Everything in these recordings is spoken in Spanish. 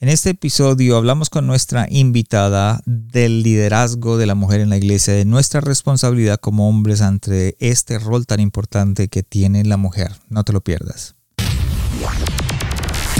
En este episodio hablamos con nuestra invitada del liderazgo de la mujer en la iglesia, de nuestra responsabilidad como hombres ante este rol tan importante que tiene la mujer. No te lo pierdas.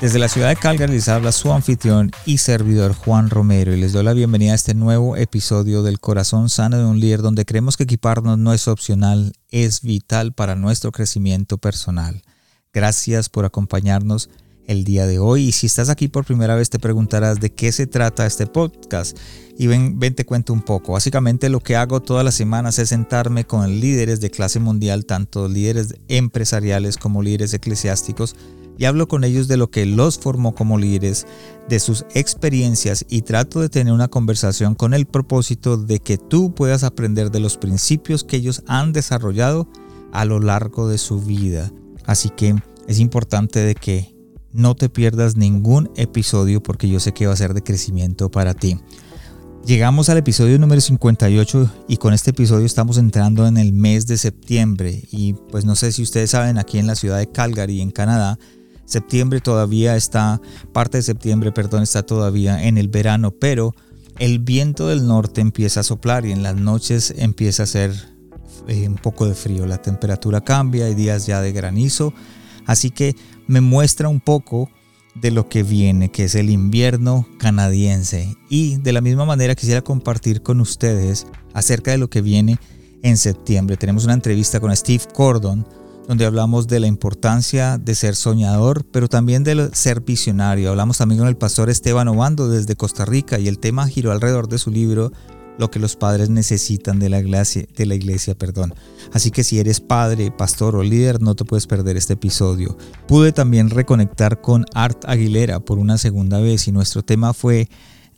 Desde la ciudad de Calgary les habla su anfitrión y servidor Juan Romero y les doy la bienvenida a este nuevo episodio del Corazón Sano de un Líder donde creemos que equiparnos no es opcional, es vital para nuestro crecimiento personal. Gracias por acompañarnos el día de hoy y si estás aquí por primera vez te preguntarás de qué se trata este podcast y ven, ven te cuento un poco. Básicamente lo que hago todas las semanas es sentarme con líderes de clase mundial, tanto líderes empresariales como líderes eclesiásticos y hablo con ellos de lo que los formó como líderes, de sus experiencias y trato de tener una conversación con el propósito de que tú puedas aprender de los principios que ellos han desarrollado a lo largo de su vida. Así que es importante de que no te pierdas ningún episodio porque yo sé que va a ser de crecimiento para ti. Llegamos al episodio número 58 y con este episodio estamos entrando en el mes de septiembre y pues no sé si ustedes saben aquí en la ciudad de Calgary en Canadá Septiembre todavía está, parte de septiembre, perdón, está todavía en el verano, pero el viento del norte empieza a soplar y en las noches empieza a ser eh, un poco de frío. La temperatura cambia, hay días ya de granizo, así que me muestra un poco de lo que viene, que es el invierno canadiense. Y de la misma manera quisiera compartir con ustedes acerca de lo que viene en septiembre. Tenemos una entrevista con Steve Cordon, donde hablamos de la importancia de ser soñador, pero también de ser visionario. Hablamos también con el pastor Esteban Obando desde Costa Rica y el tema giró alrededor de su libro Lo que los padres necesitan de la iglesia, de la iglesia, perdón. Así que si eres padre, pastor o líder, no te puedes perder este episodio. Pude también reconectar con Art Aguilera por una segunda vez y nuestro tema fue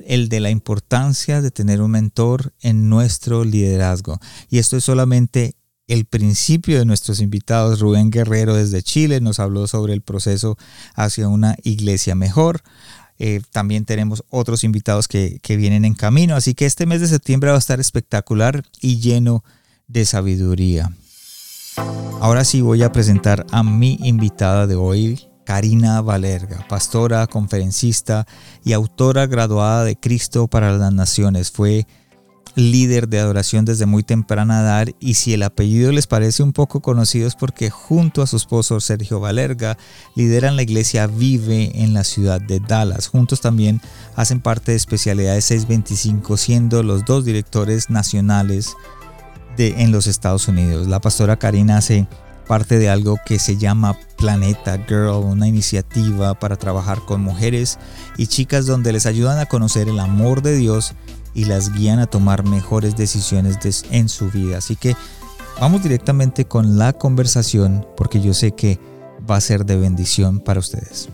el de la importancia de tener un mentor en nuestro liderazgo. Y esto es solamente el principio de nuestros invitados. Rubén Guerrero desde Chile nos habló sobre el proceso hacia una iglesia mejor. Eh, también tenemos otros invitados que, que vienen en camino. Así que este mes de septiembre va a estar espectacular y lleno de sabiduría. Ahora sí voy a presentar a mi invitada de hoy, Karina Valerga, pastora, conferencista y autora graduada de Cristo para las Naciones. Fue líder de adoración desde muy temprana edad y si el apellido les parece un poco conocido es porque junto a su esposo Sergio Valerga lideran la iglesia Vive en la ciudad de Dallas. Juntos también hacen parte de especialidades 625 siendo los dos directores nacionales de, en los Estados Unidos. La pastora Karina hace parte de algo que se llama Planeta Girl, una iniciativa para trabajar con mujeres y chicas donde les ayudan a conocer el amor de Dios y las guían a tomar mejores decisiones en su vida. Así que vamos directamente con la conversación porque yo sé que va a ser de bendición para ustedes.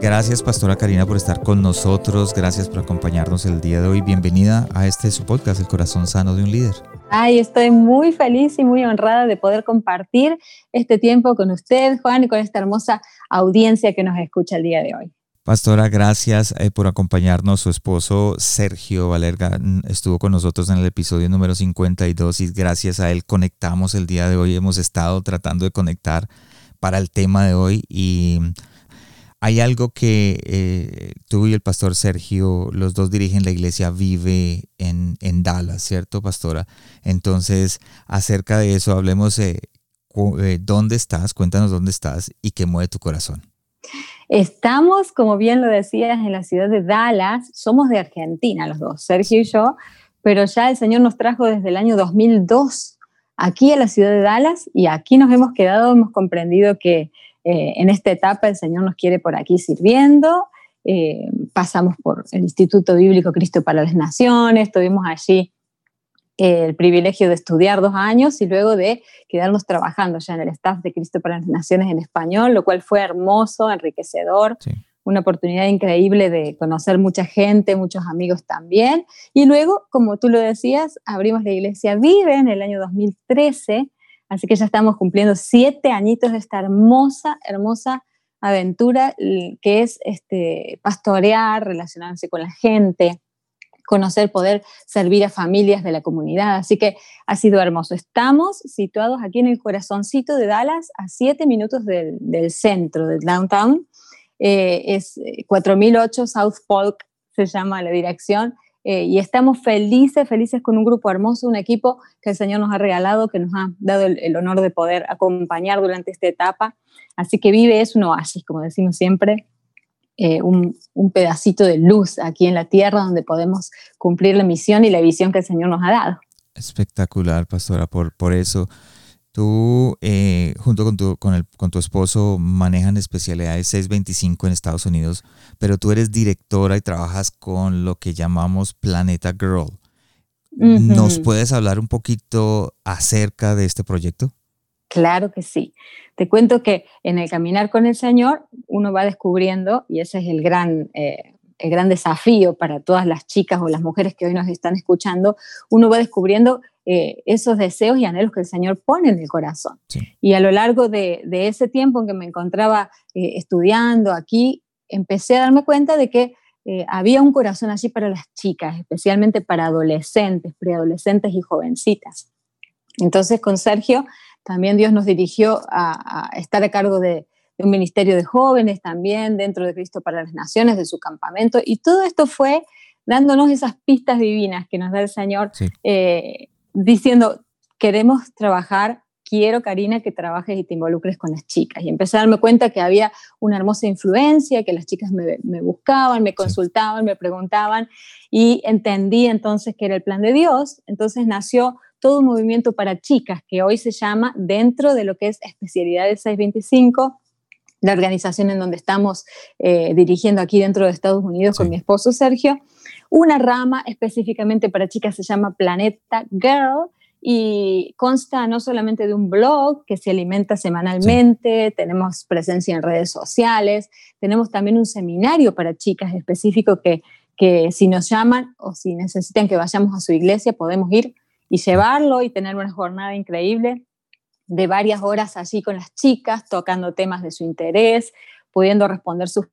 Gracias, Pastora Karina, por estar con nosotros. Gracias por acompañarnos el día de hoy. Bienvenida a este su podcast, El Corazón Sano de un Líder. Ay, estoy muy feliz y muy honrada de poder compartir este tiempo con usted, Juan, y con esta hermosa audiencia que nos escucha el día de hoy. Pastora, gracias eh, por acompañarnos. Su esposo Sergio Valerga mm, estuvo con nosotros en el episodio número 52 y gracias a él conectamos el día de hoy. Hemos estado tratando de conectar para el tema de hoy y hay algo que eh, tú y el pastor Sergio, los dos dirigen la iglesia Vive en, Dallas, ¿cierto, pastora? Entonces, acerca de eso, hablemos eh, dónde estás, cuéntanos dónde estás y qué mueve tu corazón. Estamos, como bien lo decías, en la ciudad de Dallas. Somos de Argentina los dos, Sergio y yo, pero ya el Señor nos trajo desde el año 2002 aquí a la ciudad de Dallas y aquí nos hemos quedado, hemos comprendido que eh, en esta etapa el Señor nos quiere por aquí sirviendo. Eh, pasamos por el Instituto Bíblico Cristo para las Naciones, estuvimos allí el privilegio de estudiar dos años y luego de quedarnos trabajando ya en el staff de Cristo para las Naciones en español, lo cual fue hermoso, enriquecedor, una oportunidad increíble de conocer mucha gente, muchos amigos también. Y luego, como tú lo decías, abrimos la iglesia Vive en el año 2013, así que ya estamos cumpliendo siete añitos de esta hermosa, hermosa aventura que es este, pastorear, relacionarse con la gente, conocer, poder servir a familias de la comunidad. Así que ha sido hermoso. Estamos situados aquí en el corazoncito de Dallas, a siete minutos del, centro, del downtown. Eh, es 4008 eh, South Polk, se llama la dirección. Eh, y estamos felices, felices con un grupo hermoso, un equipo que el Señor nos ha regalado, que nos ha dado el, honor de poder acompañar durante esta etapa. Así que vive es un oasis, como decimos siempre, eh, un, pedacito de luz aquí en la tierra donde podemos cumplir la misión y la visión que el Señor nos ha dado. Espectacular, pastora, por, por eso. Tú, eh, junto con tu, con, el, con tu esposo, manejan especialidades 625 en Estados Unidos, pero tú eres directora y trabajas con lo que llamamos Planeta Girl. ¿Nos puedes hablar un poquito acerca de este proyecto? Claro que sí. Te cuento que en el caminar con el Señor uno va descubriendo, y ese es el gran, eh, el gran desafío para todas las chicas o las mujeres que hoy nos están escuchando, uno va descubriendo eh, esos deseos y anhelos que el Señor pone en el corazón. Y a lo largo de, ese tiempo en que me encontraba eh, estudiando aquí, empecé a darme cuenta de que había un corazón allí para las chicas, especialmente para adolescentes, preadolescentes y jovencitas. Entonces con Sergio también Dios nos dirigió a, estar a cargo de, un ministerio de jóvenes también dentro de Cristo para las Naciones, de su campamento. Y todo esto fue dándonos esas pistas divinas que nos da el Señor, eh, diciendo, queremos trabajar, quiero, Karina, que trabajes y te involucres con las chicas. Y empecé a darme cuenta que había una hermosa influencia, que las chicas me, buscaban, me consultaban, me preguntaban, y entendí entonces que era el plan de Dios. Entonces nació todo un movimiento para chicas que hoy se llama dentro de lo que es especialidades 625, la organización en donde estamos eh, dirigiendo aquí dentro de Estados Unidos con mi esposo Sergio. Una rama específicamente para chicas se llama Planeta Girl y consta no solamente de un blog que se alimenta semanalmente, tenemos presencia en redes sociales, tenemos también un seminario para chicas específico que, que si nos llaman o si necesitan que vayamos a su iglesia podemos ir y llevarlo y tener una jornada increíble de varias horas allí con las chicas, tocando temas de su interés, pudiendo responder sus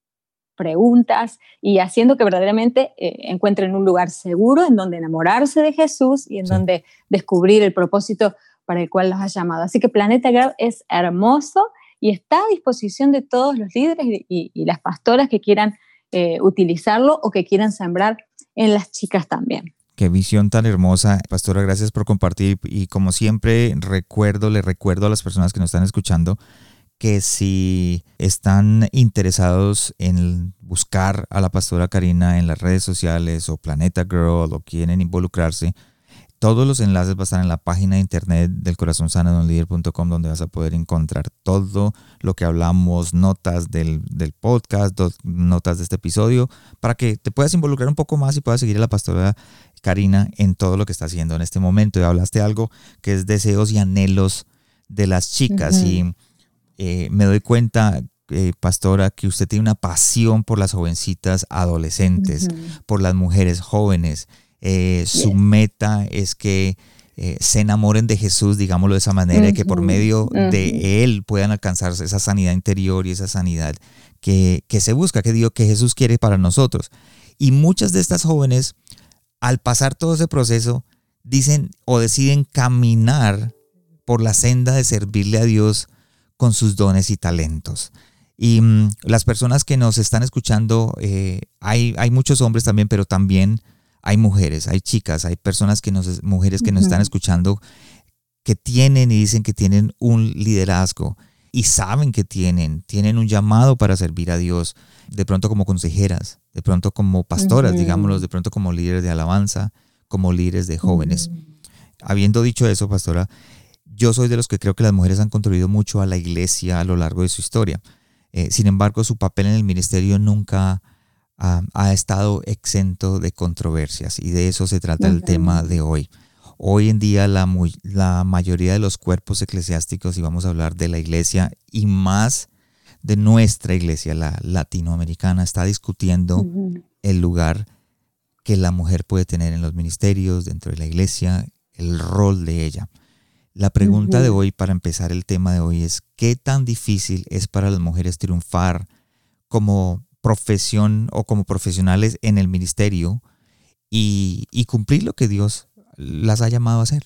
preguntas y haciendo que verdaderamente eh, encuentren un lugar seguro en donde enamorarse de Jesús y en donde descubrir el propósito para el cual los ha llamado. Así que Planeta Girl es hermoso y está a disposición de todos los líderes y, las pastoras que quieran eh, utilizarlo o que quieran sembrar en las chicas también. Qué visión tan hermosa. Pastora, gracias por compartir. Y como siempre, recuerdo, le recuerdo a las personas que nos están escuchando que si están interesados en buscar a la pastora Karina en las redes sociales o Planeta Girl o quieren involucrarse, todos los enlaces van a estar en la página de internet del corazón sano donde vas a poder encontrar todo lo que hablamos, notas del, podcast, notas de este episodio, para que te puedas involucrar un poco más y puedas seguir a la pastora Karina en todo lo que está haciendo en este momento. Y hablaste algo que es deseos y anhelos de las chicas. Y eh, me doy cuenta, eh, pastora, que usted tiene una pasión por las jovencitas adolescentes, por las mujeres jóvenes. Eh, su meta es que se enamoren de Jesús, digámoslo de esa manera, y que por medio de Él puedan alcanzar esa sanidad interior y esa sanidad que, se busca, que digo que Jesús quiere para nosotros. Y muchas de estas jóvenes, al pasar todo ese proceso, dicen o deciden caminar por la senda de servirle a Dios con sus dones y talentos. Y mm, las personas que nos están escuchando, eh, hay, hay muchos hombres también, pero también hay mujeres, hay chicas, hay personas que nos, mujeres que nos están escuchando que tienen y dicen que tienen un liderazgo y saben que tienen, tienen un llamado para servir a Dios, de pronto como consejeras, de pronto como pastoras, digámoslo, de pronto como líderes de alabanza, como líderes de jóvenes. Habiendo dicho eso, pastora, yo soy de los que creo que las mujeres han contribuido mucho a la iglesia a lo largo de su historia. Eh, sin embargo, su papel en el ministerio nunca ha estado exento de controversias y de eso se trata el tema de hoy. Hoy en día la, la mayoría de los cuerpos eclesiásticos, y vamos a hablar de la iglesia y más de nuestra iglesia, la latinoamericana, está discutiendo el lugar que la mujer puede tener en los ministerios, dentro de la iglesia, el rol de ella. La pregunta de hoy, para empezar el tema de hoy, es ¿qué tan difícil es para las mujeres triunfar como profesión o como profesionales en el ministerio y, cumplir lo que Dios las ha llamado a hacer?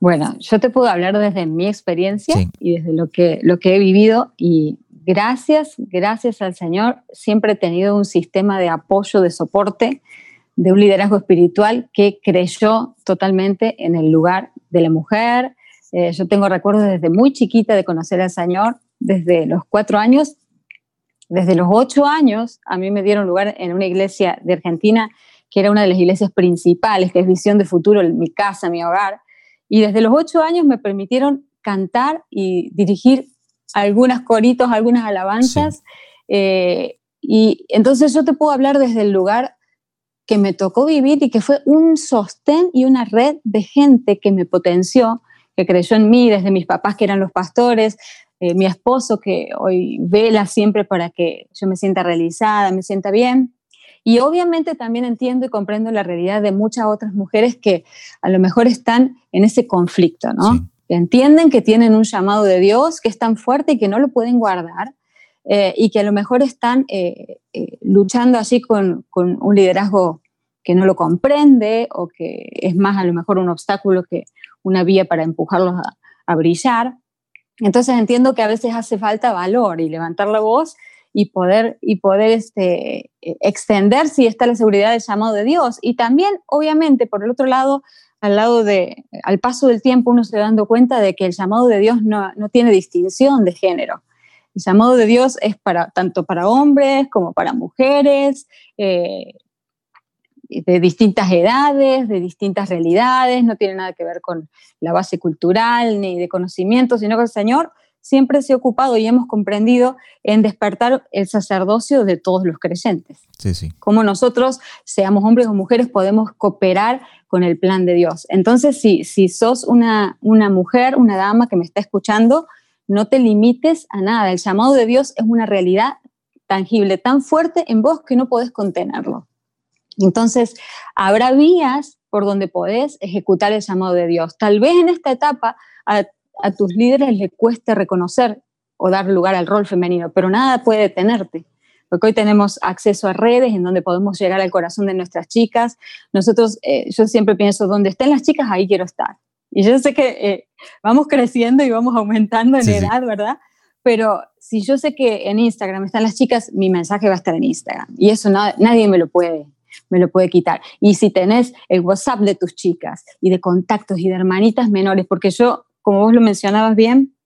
Bueno, yo te puedo hablar desde mi experiencia y desde lo que, lo que he vivido y gracias, gracias al Señor, siempre he tenido un sistema de apoyo, de soporte, de un liderazgo espiritual que creyó totalmente en el lugar de la mujer, eh, yo tengo recuerdos desde muy chiquita de conocer al Señor, desde los cuatro años, desde los ocho años, a mí me dieron lugar en una iglesia de Argentina, que era una de las iglesias principales, que es Visión de Futuro, mi casa, mi hogar. Y desde los ocho años me permitieron cantar y dirigir algunos coritos, algunas alabanzas. Eh, y entonces yo te puedo hablar desde el lugar que me tocó vivir y que fue un sostén y una red de gente que me potenció que creyó en mí, desde mis papás que eran los pastores, eh, mi esposo que hoy vela siempre para que yo me sienta realizada, me sienta bien. Y obviamente también entiendo y comprendo la realidad de muchas otras mujeres que a lo mejor están en ese conflicto, ¿no? entienden que tienen un llamado de Dios que es tan fuerte y que no lo pueden guardar eh, y que a lo mejor están eh, luchando así con, con, un liderazgo que no lo comprende o que es más a lo mejor un obstáculo que una vía para empujarlos a, brillar. Entonces entiendo que a veces hace falta valor y levantar la voz y poder, y poder este, extender si está la seguridad del llamado de Dios. Y también, obviamente, por el otro lado, al lado de, al paso del tiempo uno se va dando cuenta de que el llamado de Dios no, tiene distinción de género. El llamado de Dios es para, tanto para hombres como para mujeres, eh, de distintas edades, de distintas realidades, no tiene nada que ver con la base cultural ni de conocimiento, sino que el Señor siempre se ha ocupado y hemos comprendido en despertar el sacerdocio de todos los creyentes. Sí, sí. Como nosotros, seamos hombres o mujeres, podemos cooperar con el plan de Dios. Entonces, si, si sos una, una mujer, una dama que me está escuchando, no te limites a nada. El llamado de Dios es una realidad tangible, tan fuerte en vos que no podés contenerlo. Entonces, habrá vías por donde podés ejecutar el llamado de Dios. Tal vez en esta etapa a, tus líderes les cueste reconocer o dar lugar al rol femenino, pero nada puede detenerte porque hoy tenemos acceso a redes en donde podemos llegar al corazón de nuestras chicas. Nosotros, eh, yo siempre pienso, donde estén las chicas, ahí quiero estar. Y yo sé que eh, vamos creciendo y vamos aumentando en edad, ¿verdad? Pero si yo sé que en Instagram están las chicas, mi mensaje va a estar en Instagram. Y eso nadie me lo puede me lo puede quitar. Y si tenés el WhatsApp de tus chicas y de contactos y de hermanitas menores, porque yo, como vos lo mencionabas bien,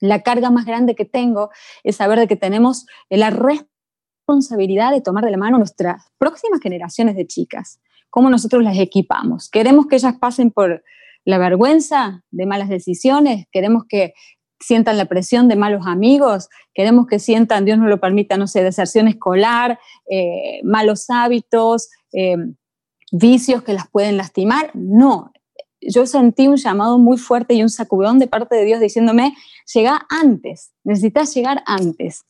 la carga más grande que tengo es saber de que tenemos la responsabilidad de tomar de la mano nuestras próximas generaciones de chicas, cómo nosotros las equipamos. Queremos que ellas pasen por la vergüenza de malas decisiones, queremos que sientan la presión de malos amigos, queremos que sientan, Dios no lo permita, no sé, deserción escolar, eh, malos hábitos, eh, vicios que las pueden lastimar. No, yo sentí un llamado muy fuerte y un sacudón de parte de Dios diciéndome, llega antes, necesitas llegar antes.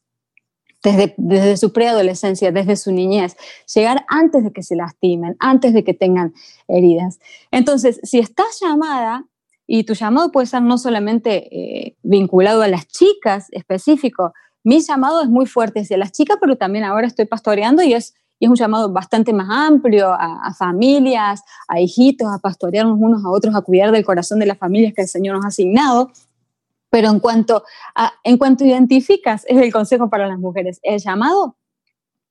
Desde, desde, su preadolescencia, desde su niñez, llegar antes de que se lastimen, antes de que tengan heridas. Entonces, si estás llamada, y tu llamado puede ser no solamente eh, vinculado a las chicas específico, mi llamado es muy fuerte hacia las chicas, pero también ahora estoy pastoreando y es, es un llamado bastante más amplio a, familias, a hijitos, a pastorearnos unos a otros, a cuidar del corazón de las familias que el Señor nos ha asignado. Pero en cuanto, a, en cuanto identificas, es el consejo para las mujeres, el llamado,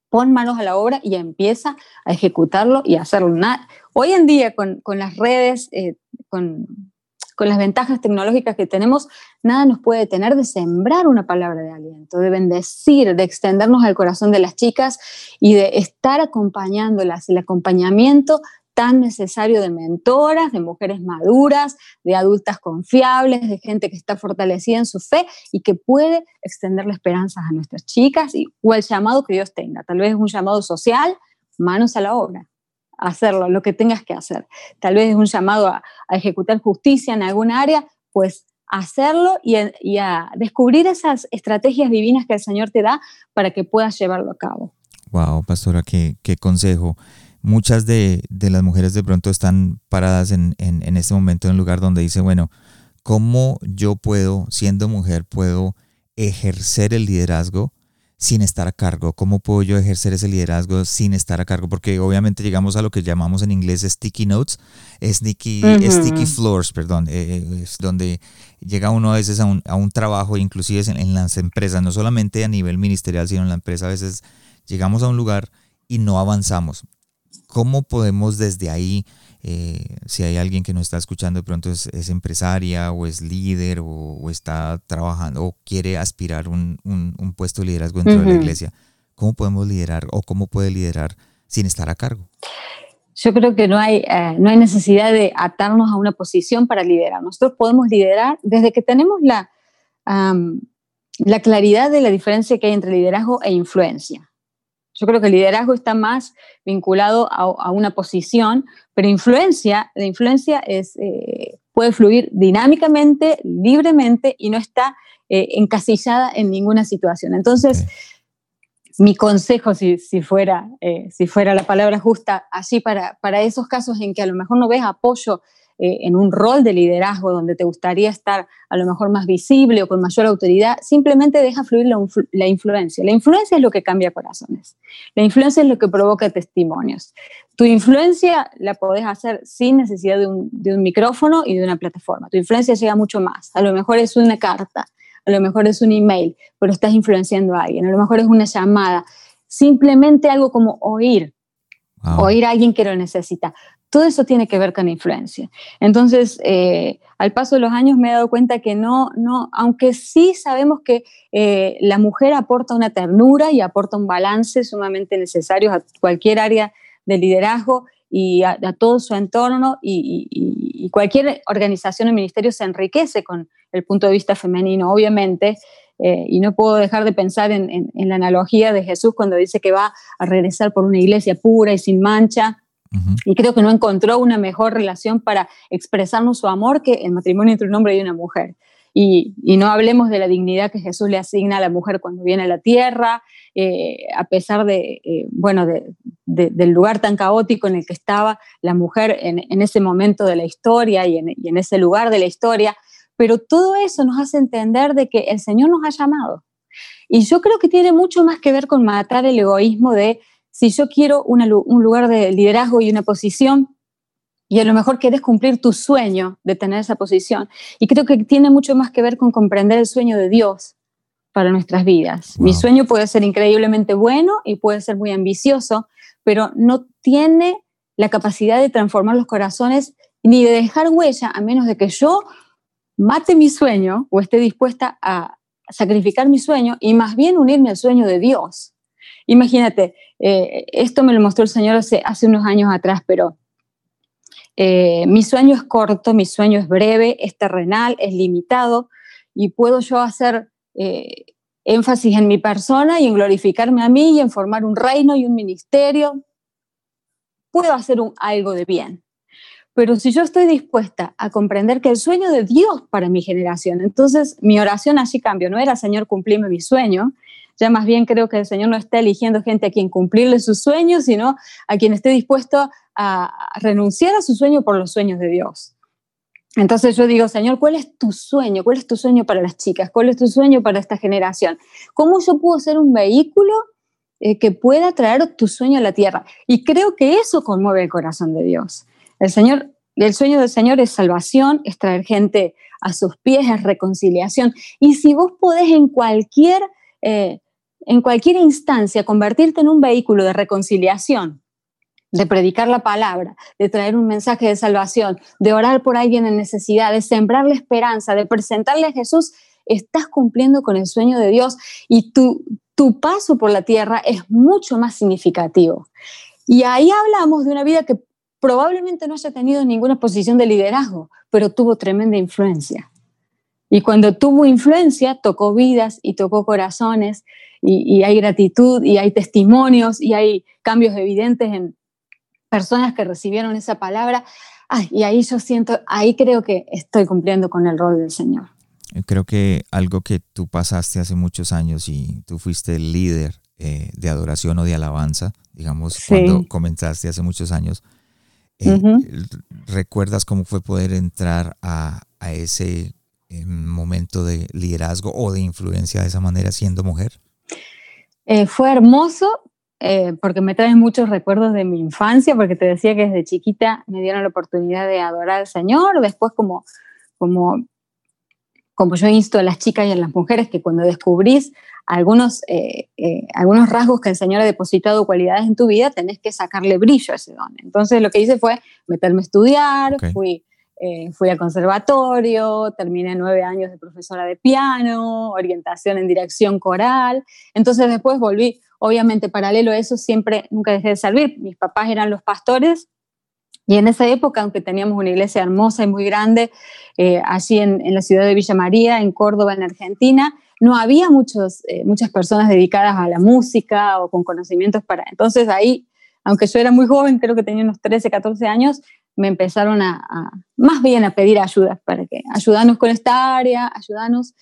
pon manos a la obra y empieza a ejecutarlo y a hacerlo. Hoy en día con, con las redes, eh, con, con las ventajas tecnológicas que tenemos, nada nos puede detener de sembrar una palabra de aliento, de bendecir, de extendernos al corazón de las chicas y de estar acompañándolas, el acompañamiento tan necesario de mentoras, de mujeres maduras, de adultas confiables, de gente que está fortalecida en su fe y que puede extenderle esperanzas a nuestras chicas y, o el llamado que Dios tenga. Tal vez un llamado social, manos a la obra hacerlo, lo que tengas que hacer. Tal vez es un llamado a, ejecutar justicia en alguna área, pues hacerlo y, a descubrir esas estrategias divinas que el Señor te da para que puedas llevarlo a cabo. Wow, pastora, qué, consejo. Muchas de, las mujeres de pronto están paradas en, en, este momento en un lugar donde dice, bueno, ¿cómo yo puedo, siendo mujer, puedo ejercer el liderazgo sin estar a cargo? ¿Cómo puedo yo ejercer ese liderazgo sin estar a cargo? Porque obviamente llegamos a lo que llamamos en inglés sticky notes, sticky, sticky floors, perdón, eh, eh, es donde llega uno a veces a un, a un trabajo, inclusive en, en, las empresas, no solamente a nivel ministerial, sino en la empresa, a veces llegamos a un lugar y no avanzamos. ¿Cómo podemos desde ahí eh, si hay alguien que nos está escuchando de pronto es, empresaria o es líder o, está trabajando o quiere aspirar un, un, puesto de liderazgo dentro de la iglesia, ¿cómo podemos liderar o cómo puede liderar sin estar a cargo? Yo creo que no hay, eh, no hay necesidad de atarnos a una posición para liderar. Nosotros podemos liderar desde que tenemos la, la claridad de la diferencia que hay entre liderazgo e influencia. Yo creo que el liderazgo está más vinculado a, una posición, pero influencia, la influencia es, eh, puede fluir dinámicamente, libremente y no está eh, encasillada en ninguna situación. Entonces, mi consejo, si, fuera, eh, si fuera la palabra justa, así para, para esos casos en que a lo mejor no ves apoyo eh, en un rol de liderazgo donde te gustaría estar a lo mejor más visible o con mayor autoridad, simplemente deja fluir la, influencia. La influencia es lo que cambia corazones. La influencia es lo que provoca testimonios. Tu influencia la podés hacer sin necesidad de un, de un micrófono y de una plataforma. Tu influencia llega mucho más. A lo mejor es una carta, a lo mejor es un email, pero estás influenciando a alguien. A lo mejor es una llamada. Simplemente algo como oír. Oír a alguien que lo necesita. Todo eso tiene que ver con influencia. Entonces, eh, al paso de los años me he dado cuenta que no, no aunque sí sabemos que eh, la mujer aporta una ternura y aporta un balance sumamente necesario a cualquier área de liderazgo y a, todo su entorno y, cualquier organización o ministerio se enriquece con el punto de vista femenino, obviamente. Eh, y no puedo dejar de pensar en, en la analogía de Jesús cuando dice que va a regresar por una iglesia pura y sin mancha y creo que no encontró una mejor relación para expresarnos su amor que el matrimonio entre un hombre y una mujer. Y, no hablemos de la dignidad que Jesús le asigna a la mujer cuando viene a la tierra, eh, a pesar de, eh, bueno, del lugar tan caótico en el que estaba la mujer en, ese momento de la historia y en, ese lugar de la historia. Pero todo eso nos hace entender de que el Señor nos ha llamado. Y yo creo que tiene mucho más que ver con matar el egoísmo de si yo quiero un lugar de liderazgo y una posición, y a lo mejor quieres cumplir tu sueño de tener esa posición. Y creo que tiene mucho más que ver con comprender el sueño de Dios para nuestras vidas. Mi sueño puede ser increíblemente bueno y puede ser muy ambicioso, pero no tiene la capacidad de transformar los corazones ni de dejar huella a menos de que yo mate mi sueño o esté dispuesta a sacrificar mi sueño y más bien unirme al sueño de Dios. Imagínate, eh, esto me lo mostró el Señor hace, hace unos años atrás, pero eh, mi sueño es corto, mi sueño es breve, es terrenal, es limitado y puedo yo hacer eh, énfasis en mi persona y en glorificarme a mí y en formar un reino y un ministerio. Puedo hacer algo de bien. Pero si yo estoy dispuesta a comprender que el sueño de Dios para mi generación, entonces mi oración así cambio. No era, Señor, cumplirme mi sueño, ya más bien creo que el Señor no está eligiendo gente a quien cumplirle sus sueños, sino a quien esté dispuesto a renunciar a su sueño por los sueños de Dios. Entonces yo digo, Señor, ¿cuál es tu sueño? ¿Cuál es tu sueño para las chicas? ¿Cuál es tu sueño para esta generación? ¿Cómo yo puedo ser un vehículo eh, que pueda traer tu sueño a la tierra? Y creo que eso conmueve el corazón de Dios. El Señor, el sueño del Señor es salvación, es traer gente a sus pies, es reconciliación. Y si vos podés en cualquier eh, en cualquier instancia, convertirte en un vehículo de reconciliación, de predicar la palabra, de traer un mensaje de salvación, de orar por alguien en necesidad, de sembrar la esperanza, de presentarle a Jesús, estás cumpliendo con el sueño de Dios y tu, tu paso por la tierra es mucho más significativo. Y ahí hablamos de una vida que probablemente no haya tenido ninguna posición de liderazgo, pero tuvo tremenda influencia. Y cuando tuvo influencia, tocó vidas y tocó corazones y, hay gratitud y hay testimonios y hay cambios evidentes en personas que recibieron esa palabra. y ahí yo siento, ahí creo que estoy cumpliendo con el rol del Señor. Creo que algo que tú pasaste hace muchos años y tú fuiste el líder eh, de adoración o de alabanza, digamos, cuando comenzaste hace muchos años. Eh, ¿Recuerdas cómo fue poder entrar a, ese eh, momento de liderazgo o de influencia de esa manera siendo mujer? Fue hermoso porque me trae muchos recuerdos de mi infancia, porque te decía que desde chiquita me dieron la oportunidad de adorar al Señor, después como, como como yo insto a las chicas y a las mujeres que cuando descubrís algunos, eh, eh, algunos rasgos que el Señor ha depositado cualidades en tu vida, tenés que sacarle brillo a ese don. Entonces lo que hice fue meterme a estudiar, fui, eh, fui al conservatorio, terminé nueve años de profesora de piano, orientación en dirección coral. Entonces después volví, obviamente paralelo a eso, siempre, nunca dejé de servir. Mis papás eran los pastores y en esa época, aunque teníamos una iglesia hermosa y muy grande, eh, allí en, la ciudad de Villa María, en Córdoba, en Argentina, no había muchos, eh, muchas personas dedicadas a la música o con conocimientos para... Entonces ahí, aunque yo era muy joven, creo que tenía unos 13, 14 años, me empezaron a, más bien a pedir ayuda, para que ayudanos con esta área, ayudanos.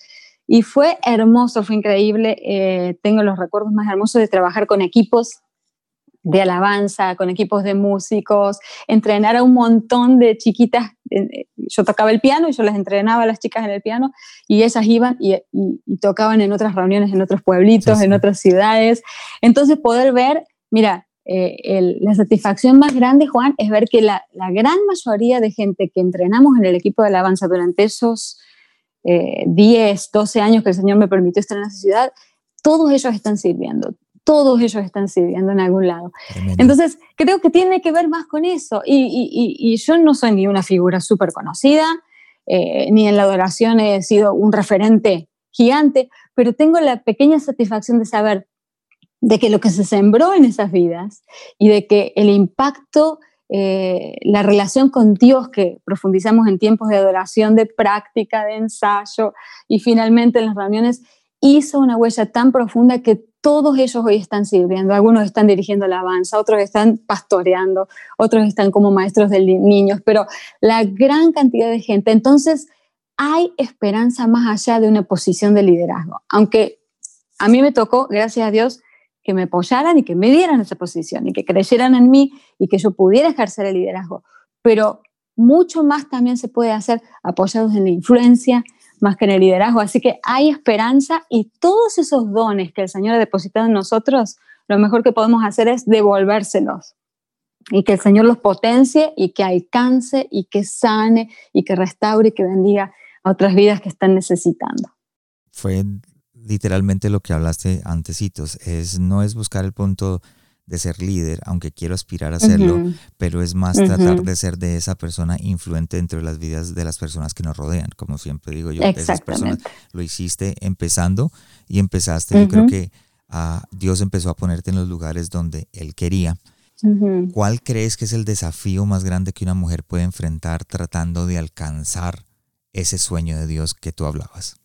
Y fue hermoso, fue increíble. Eh, tengo los recuerdos más hermosos de trabajar con equipos de alabanza, con equipos de músicos, entrenar a un montón de chiquitas. Yo tocaba el piano y yo las entrenaba a las chicas en el piano y ellas iban y, tocaban en otras reuniones, en otros pueblitos, en otras ciudades. Entonces poder ver, mira, eh, la satisfacción más grande, Juan, es ver que la, gran mayoría de gente que entrenamos en el equipo de alabanza durante esos 10, eh, 12 años que el Señor me permitió estar en esa ciudad, todos ellos están sirviendo, todos ellos están sirviendo en algún lado. Entonces, creo que tiene que ver más con eso. Y, yo no soy ni una figura súper conocida, eh, ni en la adoración he sido un referente gigante, pero tengo la pequeña satisfacción de saber de que lo que se sembró en esas vidas y de que el impacto, eh, la relación con Dios que profundizamos en tiempos de adoración, de práctica, de ensayo y finalmente en las reuniones, hizo una huella tan profunda que todos ellos hoy están sirviendo. Algunos están dirigiendo la alabanza, otros están pastoreando, otros están como maestros de niños, pero la gran cantidad de gente. Entonces, hay esperanza más allá de una posición de liderazgo. Aunque a mí me tocó, gracias a Dios, que me apoyaran y que me dieran esa posición y que creyeran en mí y que yo pudiera ejercer el liderazgo. Pero mucho más también se puede hacer apoyados en la influencia, más que en el liderazgo. Así que hay esperanza y todos esos dones que el Señor ha depositado en nosotros, lo mejor que podemos hacer es devolvérselos y que el Señor los potencie y que alcance y que sane y que restaure y que bendiga a otras vidas que están necesitando. Fue literalmente lo que hablaste antesitos, es no es buscar el punto de ser líder, aunque quiero aspirar a serlo, pero es más tratar de ser de esa persona influente dentro de las vidas de las personas que nos rodean, como siempre digo yo, esas personas. Lo hiciste empezando y empezaste, yo creo que Dios empezó a ponerte en los lugares donde Él quería. ¿Cuál crees que es el desafío más grande que una mujer puede enfrentar tratando de alcanzar ese sueño de Dios que tú hablabas?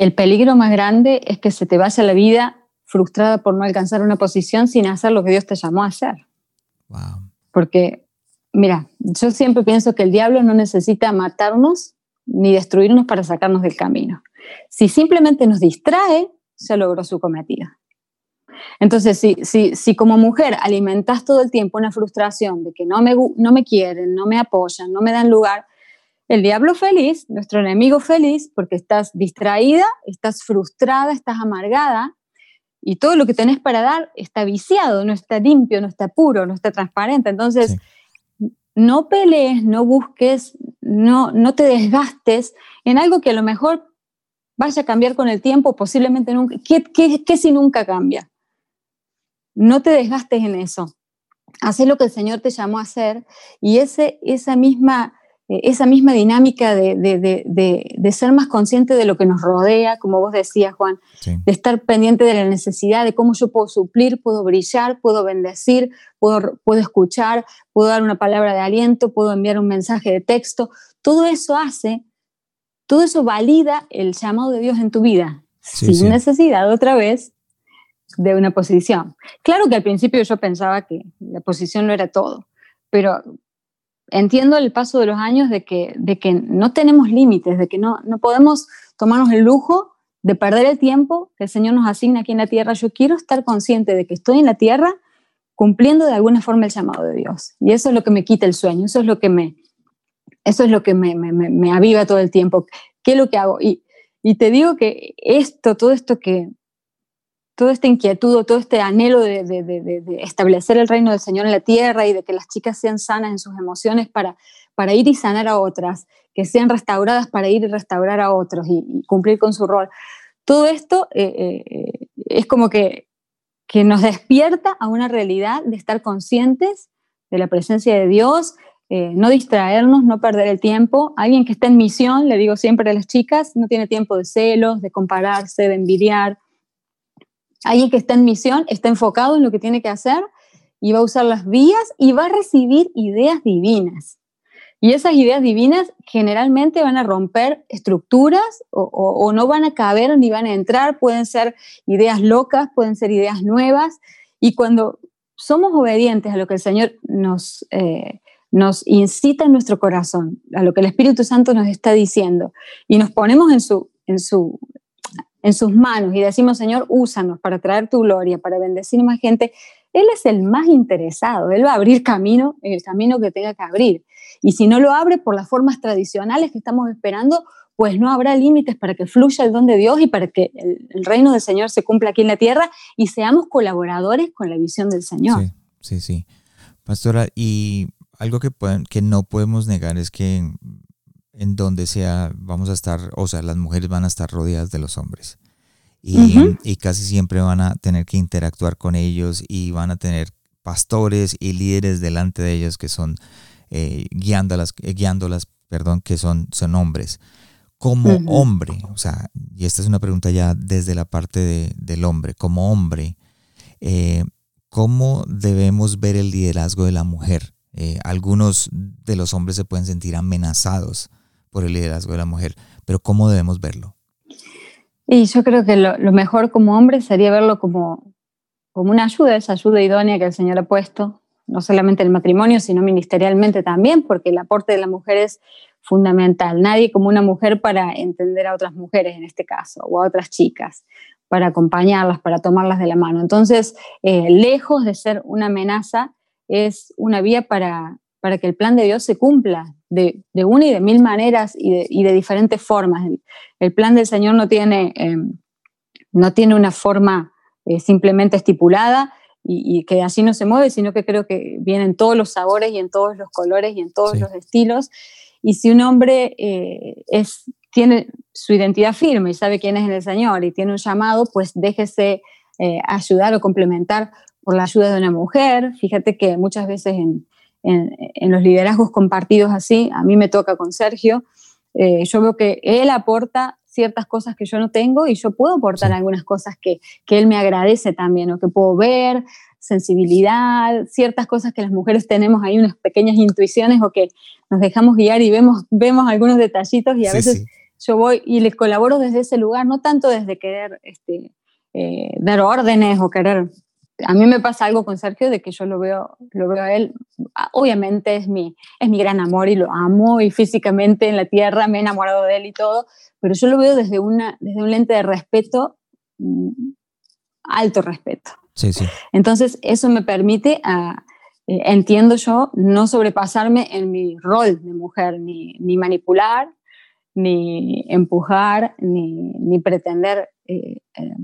El peligro más grande es que se te vaya la vida frustrada por no alcanzar una posición sin hacer lo que Dios te llamó a hacer. Porque, mira, yo siempre pienso que el diablo no necesita matarnos ni destruirnos para sacarnos del camino. Si simplemente nos distrae, se logró su cometido. Entonces, si, si, si como mujer alimentas todo el tiempo una frustración de que no me, no me quieren, no me apoyan, no me dan lugar, el diablo feliz, nuestro enemigo feliz, porque estás distraída, estás frustrada, estás amargada, y todo lo que tenés para dar está viciado, no está limpio, no está puro, no está transparente. Entonces, no pelees, no busques, no, no te desgastes en algo que a lo mejor vaya a cambiar con el tiempo, posiblemente nunca. ¿Qué, qué si nunca cambia? No te desgastes en eso. Haz lo que el Señor te llamó a hacer y ese, esa misma esa misma dinámica de, ser más consciente de lo que nos rodea, como vos decías, Juan, de estar pendiente de la necesidad, de cómo yo puedo suplir, puedo brillar, puedo bendecir, puedo, puedo escuchar, puedo dar una palabra de aliento, puedo enviar un mensaje de texto. Todo eso hace, todo eso valida el llamado de Dios en tu vida, sin necesidad otra vez de una posición. Claro que al principio yo pensaba que la posición no era todo pero entiendo el paso de los años de que, de que no tenemos límites, de que no, no podemos tomarnos el lujo de perder el tiempo que el Señor nos asigna aquí en la tierra. Yo quiero estar consciente de que estoy en la tierra cumpliendo de alguna forma el llamado de Dios. Y eso es lo que me quita el sueño, eso es lo que me, eso es lo que me, me, me aviva todo el tiempo. ¿Qué es lo que hago? Y, y te digo que esto, todo esto que, toda esta inquietud, todo este anhelo de, de, de, de, establecer el reino del Señor en la tierra y de que las chicas sean sanas en sus emociones para, para ir y sanar a otras, que sean restauradas para ir y restaurar a otros y, cumplir con su rol. Todo esto eh, eh, es como que, que nos despierta a una realidad de estar conscientes de la presencia de Dios, eh, no distraernos, no perder el tiempo. Alguien que está en misión, le digo siempre a las chicas, no tiene tiempo de celos, de compararse, de envidiar. Alguien que está en misión está enfocado en lo que tiene que hacer y va a usar las vías y va a recibir ideas divinas. Y esas ideas divinas generalmente van a romper estructuras o, no van a caber ni van a entrar, pueden ser ideas locas, pueden ser ideas nuevas. Y cuando somos obedientes a lo que el Señor nos, eh, nos incita en nuestro corazón, a lo que el Espíritu Santo nos está diciendo, y nos ponemos en, su, en, su, en sus manos y decimos, Señor, úsanos para traer tu gloria, para bendecir más gente, Él es el más interesado, Él va a abrir camino en el camino que tenga que abrir. Y si no lo abre por las formas tradicionales que estamos esperando, pues no habrá límites para que fluya el don de Dios y para que el, el, reino del Señor se cumpla aquí en la tierra y seamos colaboradores con la visión del Señor. Sí, sí, sí. Pastora, y algo que, pueden, que no podemos negar es que en, donde sea vamos a estar, o sea, las mujeres van a estar rodeadas de los hombres. Y, y, casi siempre van a tener que interactuar con ellos y van a tener pastores y líderes delante de ellos que son eh, guiándolas, eh, guiándolas, perdón, que son, son hombres. Como hombre, o sea, y esta es una pregunta ya desde la parte de, del hombre, como hombre, eh, ¿cómo debemos ver el liderazgo de la mujer? Algunos de los hombres se pueden sentir amenazados por el liderazgo de la mujer, pero ¿cómo debemos verlo? Y yo creo que lo, mejor como hombre sería verlo como, como una ayuda, esa ayuda idónea que el Señor ha puesto, no solamente en el matrimonio, sino ministerialmente también, porque el aporte de la mujer es fundamental. Nadie como una mujer para entender a otras mujeres en este caso, o a otras chicas, para acompañarlas, para tomarlas de la mano. Entonces, eh, lejos de ser una amenaza, es una vía para, para que el plan de Dios se cumpla de, de una y de mil maneras y de, y de diferentes formas. El, el, plan del Señor no tiene, eh, no tiene una forma eh, simplemente estipulada y, y, que así no se mueve, sino que creo que viene en todos los sabores y en todos los colores y en todos sí. los estilos. Y si un hombre eh, es, tiene su identidad firme y sabe quién es el Señor y tiene un llamado, pues déjese ayudar o complementar por la ayuda de una mujer. Fíjate que muchas veces en, en, en los liderazgos compartidos así, a mí me toca con Sergio, eh, yo veo que él aporta ciertas cosas que yo no tengo y yo puedo aportar algunas cosas que, que él me agradece también o que puedo ver, sensibilidad, ciertas cosas que las mujeres tenemos ahí, unas pequeñas intuiciones o que nos dejamos guiar y vemos, vemos algunos detallitos y a sí, veces sí. yo voy y les colaboro desde ese lugar, no tanto desde querer este, eh, dar órdenes o querer a mí me pasa algo con Sergio de que yo lo veo, lo veo a él, obviamente es mi, es mi gran amor y lo amo y físicamente en la tierra me he enamorado de él y todo, pero yo lo veo desde, una, desde un lente de respeto, mm, alto respeto. Sí, sí. Entonces eso me permite, uh, eh, entiendo yo, no sobrepasarme en mi rol de mujer, ni, ni manipular, ni empujar, ni, ni pretender... Eh, eh,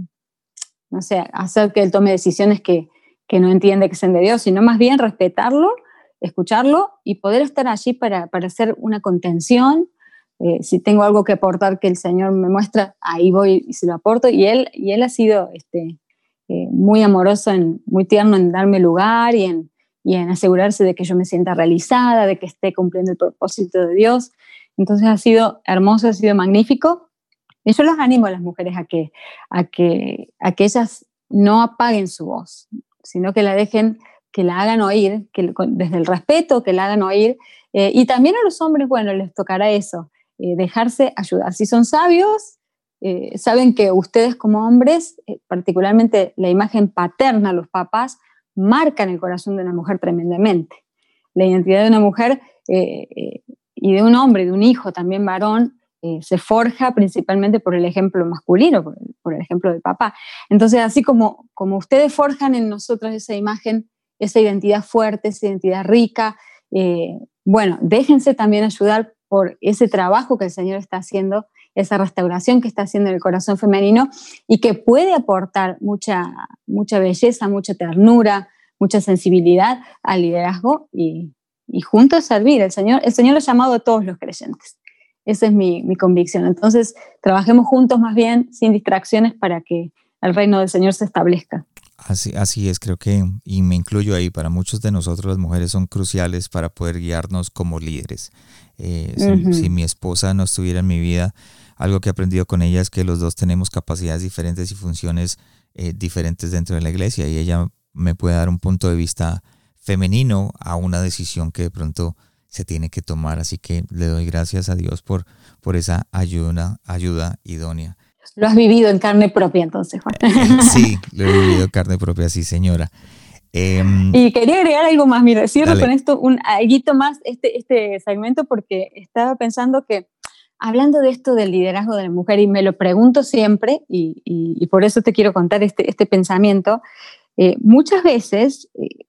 no sé, hacer que él tome decisiones que, que no entiende que sean de Dios, sino más bien respetarlo, escucharlo y poder estar allí para, para hacer una contención. Eh, si tengo algo que aportar que el Señor me muestra, ahí voy y se lo aporto. Y él, y él ha sido este, eh, muy amoroso, en, muy tierno en darme lugar y en, y en asegurarse de que yo me sienta realizada, de que esté cumpliendo el propósito de Dios. Entonces ha sido hermoso, ha sido magnífico yo los animo a las mujeres a que, a que, a que ellas no apaguen su voz, sino que la dejen, que la hagan oír, que desde el respeto, que la hagan oír. Eh, y también a los hombres, bueno, les tocará eso, eh, dejarse ayudar. Si son sabios, eh, saben que ustedes como hombres, eh, particularmente la imagen paterna, los papás, marcan el corazón de una mujer tremendamente. la identidad de una mujer y de un hombre, de un hijo también varón, eh, se forja principalmente por el ejemplo masculino, por, el ejemplo del papá. Entonces, así como, como ustedes forjan en nosotros esa imagen, esa identidad fuerte, esa identidad rica, bueno, déjense también ayudar por ese trabajo que el Señor está haciendo, esa restauración que está haciendo en el corazón femenino y que puede aportar mucha, mucha belleza, mucha ternura, mucha sensibilidad al liderazgo y, juntos servir. El Señor, el Señor lo ha llamado a todos los creyentes. Esa es mi, mi, convicción. Entonces, trabajemos juntos más bien, sin distracciones, para que el reino del Señor se establezca. Así, así es, creo que, y me incluyo ahí, para muchos de nosotros las mujeres son cruciales para poder guiarnos como líderes. Eh, si, mi esposa no estuviera en mi vida, algo que he aprendido con ella es que los dos tenemos capacidades diferentes y funciones eh, diferentes dentro de la iglesia y ella me puede dar un punto de vista femenino a una decisión que de pronto se tiene que tomar. Así que le doy gracias a Dios por, por esa ayuda, ayuda idónea. Lo has vivido en carne propia entonces, Juan. sí, lo he vivido en carne propia, sí, señora. Em, y quería agregar algo más, mira, cierro con esto un algo más este, este segmento porque estaba pensando que hablando de esto del liderazgo de la mujer, y me lo pregunto siempre, y, y, por eso te quiero contar este, este pensamiento, eh, muchas veces, eh,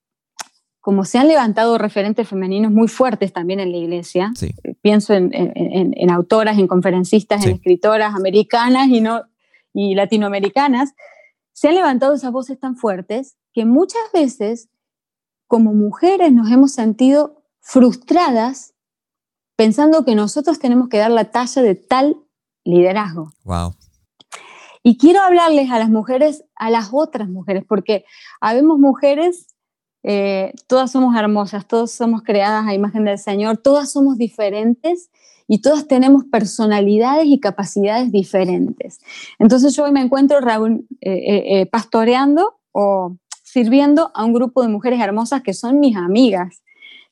como se han levantado referentes femeninos muy fuertes también en la iglesia, eh, pienso en, en, en, autoras, en conferencistas, en escritoras americanas y, no, y latinoamericanas, se han levantado esas voces tan fuertes que muchas veces como mujeres nos hemos sentido frustradas pensando que nosotros tenemos que dar la talla de tal liderazgo. Wow. Y quiero hablarles a las mujeres, a las otras mujeres, porque habemos mujeres, eh, todas somos hermosas, todas somos creadas a imagen del Señor, todas somos diferentes y todas tenemos personalidades y capacidades diferentes. Entonces yo hoy me encuentro Raúl, eh, eh, pastoreando o sirviendo a un grupo de mujeres hermosas que son mis amigas,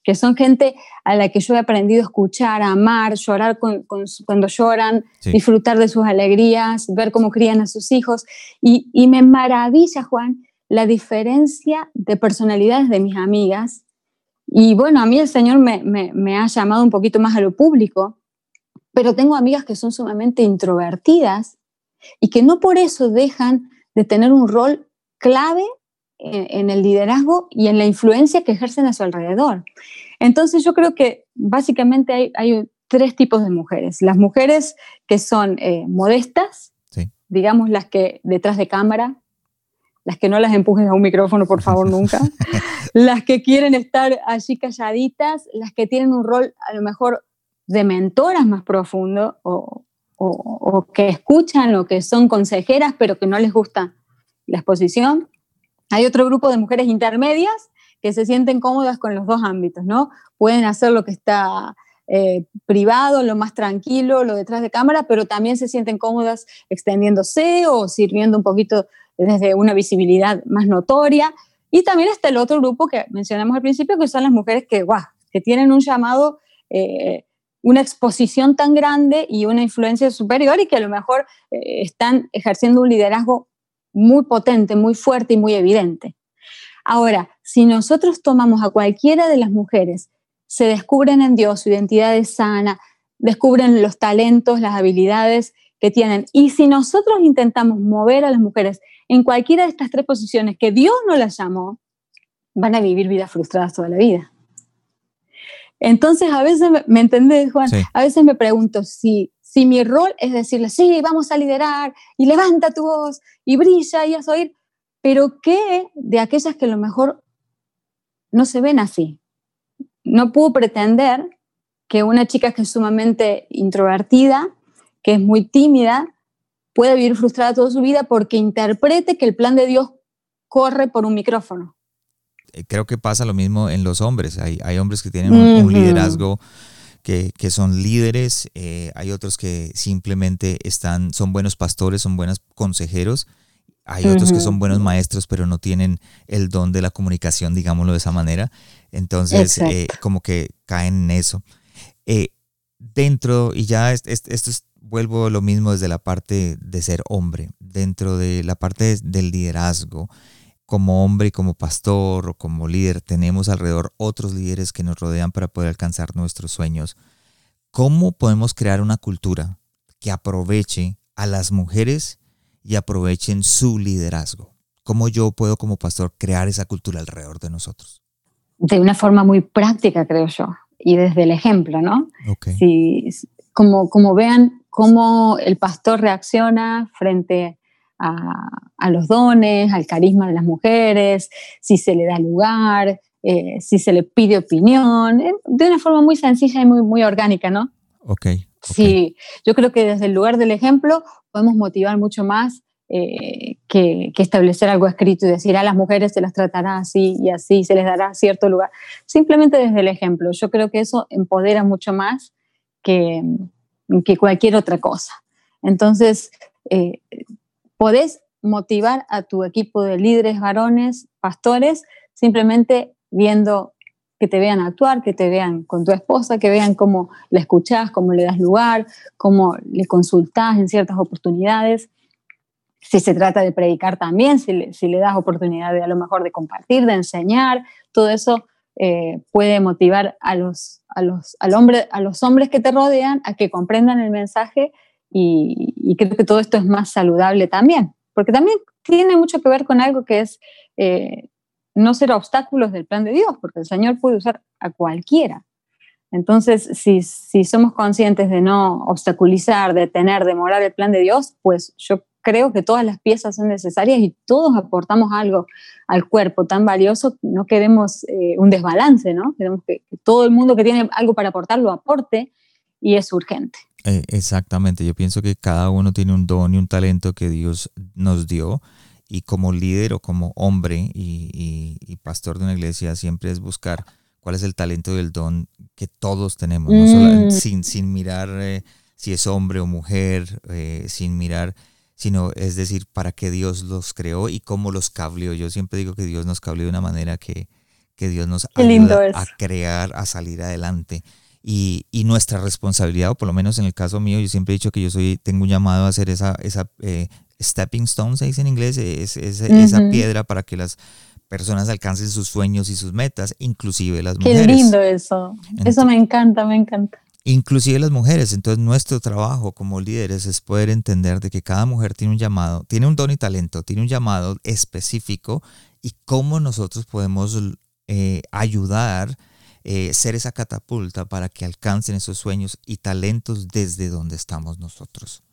que son gente a la que yo he aprendido a escuchar, a amar, llorar cuando lloran, disfrutar de sus alegrías, ver cómo crían a sus hijos. Y, me maravilla, Juan, la diferencia de personalidades de mis amigas. Y bueno, a mí el Señor me, me ha llamado un poquito más a lo público, pero tengo amigas que son sumamente introvertidas y que no por eso dejan de tener un rol clave en, el liderazgo y en la influencia que ejercen a su alrededor. Entonces yo creo que básicamente hay, tres tipos de mujeres. Las mujeres que son eh, modestas, digamos las que detrás de cámara, las que no las empujes a un micrófono, por favor, nunca, las que quieren estar allí calladitas, las que tienen un rol a lo mejor de mentoras más profundo o, o que escuchan o que son consejeras, pero que no les gusta la exposición. Hay otro grupo de mujeres intermedias que se sienten cómodas con los dos ámbitos, ¿no? Pueden hacer lo que está eh, privado, lo más tranquilo, lo detrás de cámara, pero también se sienten cómodas extendiéndose o sirviendo un poquito desde una visibilidad más notoria. Y también está el otro grupo que mencionamos al principio, que son las mujeres que, guau, que tienen un llamado, eh, una exposición tan grande y una influencia superior y que a lo mejor eh, están ejerciendo un liderazgo muy potente, muy fuerte y muy evidente. Ahora, si nosotros tomamos a cualquiera de las mujeres, se descubren en Dios su identidad es sana, descubren los talentos, las habilidades que tienen. Y si nosotros intentamos mover a las mujeres en cualquiera de estas tres posiciones que Dios no las llamó, van a vivir vidas frustradas toda la vida. Entonces, a veces, ¿me entendés, Juan? A veces me pregunto si si mi rol es decirle, sí, vamos a liderar y levanta tu voz y brilla y haz oír, pero ¿qué de aquellas que a lo mejor no se ven así? No puedo pretender que una chica que es sumamente introvertida, que es muy tímida, pueda vivir frustrada toda su vida porque interprete que el plan de Dios corre por un micrófono. Eh, creo que pasa lo mismo en los hombres. Hay, hay hombres que tienen un liderazgo que, son líderes, eh, hay otros que simplemente están, son buenos pastores, son buenos consejeros, hay otros que son buenos maestros, pero no tienen el don de la comunicación, digámoslo de esa manera. Entonces, eh, como que caen en eso. Eh, dentro, y ya esto es, vuelvo lo mismo desde la parte de ser hombre, dentro de la parte del liderazgo, como hombre y como pastor o como líder tenemos alrededor otros líderes que nos rodean para poder alcanzar nuestros sueños. ¿Cómo podemos crear una cultura que aproveche a las mujeres y aprovechen su liderazgo? ¿Cómo yo puedo como pastor crear esa cultura alrededor de nosotros? De una forma muy práctica, creo yo, y desde el ejemplo, ¿no? Si, como, como vean cómo el pastor reacciona frente a, los dones, al carisma de las mujeres, si se le da lugar, eh, si se le pide opinión, de una forma muy sencilla y muy, muy orgánica, ¿no? Ok. Sí, yo creo que desde el lugar del ejemplo podemos motivar mucho más eh, que, establecer algo escrito y decir a las mujeres se las tratará así y así, se les dará cierto lugar. Simplemente desde el ejemplo. Yo creo que eso empodera mucho más que, que cualquier otra cosa. Entonces, podés motivar a tu equipo de líderes varones, pastores, simplemente viendo que te vean actuar, que te vean con tu esposa, que vean cómo la escuchás, cómo le das lugar, cómo le consultás en ciertas oportunidades. Si se trata de predicar también, si le, das oportunidad de a lo mejor de compartir, de enseñar, todo eso eh, puede motivar a los, a, los, al hombre, a los hombres que te rodean a que comprendan el mensaje y, creo que todo esto es más saludable también, porque también tiene mucho que ver con algo que es eh, no ser obstáculos del plan de Dios, porque el Señor puede usar a cualquiera. Entonces, si, si somos conscientes de no obstaculizar, de tener, demorar el plan de Dios, pues yo creo que todas las piezas son necesarias y todos aportamos algo al cuerpo tan valioso, no queremos eh, un desbalance, ¿no? Queremos que, todo el mundo que tiene algo para aportar lo aporte y es urgente. Eh, exactamente, yo pienso que cada uno tiene un don y un talento que Dios nos dio y como líder o como hombre y, pastor de una iglesia siempre es buscar cuál es el talento y el don que todos tenemos, mm. sin, sin mirar eh, si es hombre o mujer, eh, sin mirar, sino es decir, para qué Dios los creó y cómo los cableó. Yo siempre digo que Dios nos cableó de una manera que, que Dios nos ayuda a crear, a salir adelante y, nuestra responsabilidad, o por lo menos en el caso mío, yo siempre he dicho que yo soy, tengo un llamado a hacer esa, esa eh, stepping stone, se dice en inglés, es, esa piedra para que las personas alcancen sus sueños y sus metas, inclusive las mujeres. Qué lindo eso, eso me encanta, me encanta. Inclusive las mujeres, entonces nuestro trabajo como líderes es poder entender de que cada mujer tiene un llamado, tiene un don y talento, tiene un llamado específico y cómo nosotros podemos eh, ayudar eh, ser esa catapulta para que alcancen esos sueños y talentos desde donde estamos nosotros.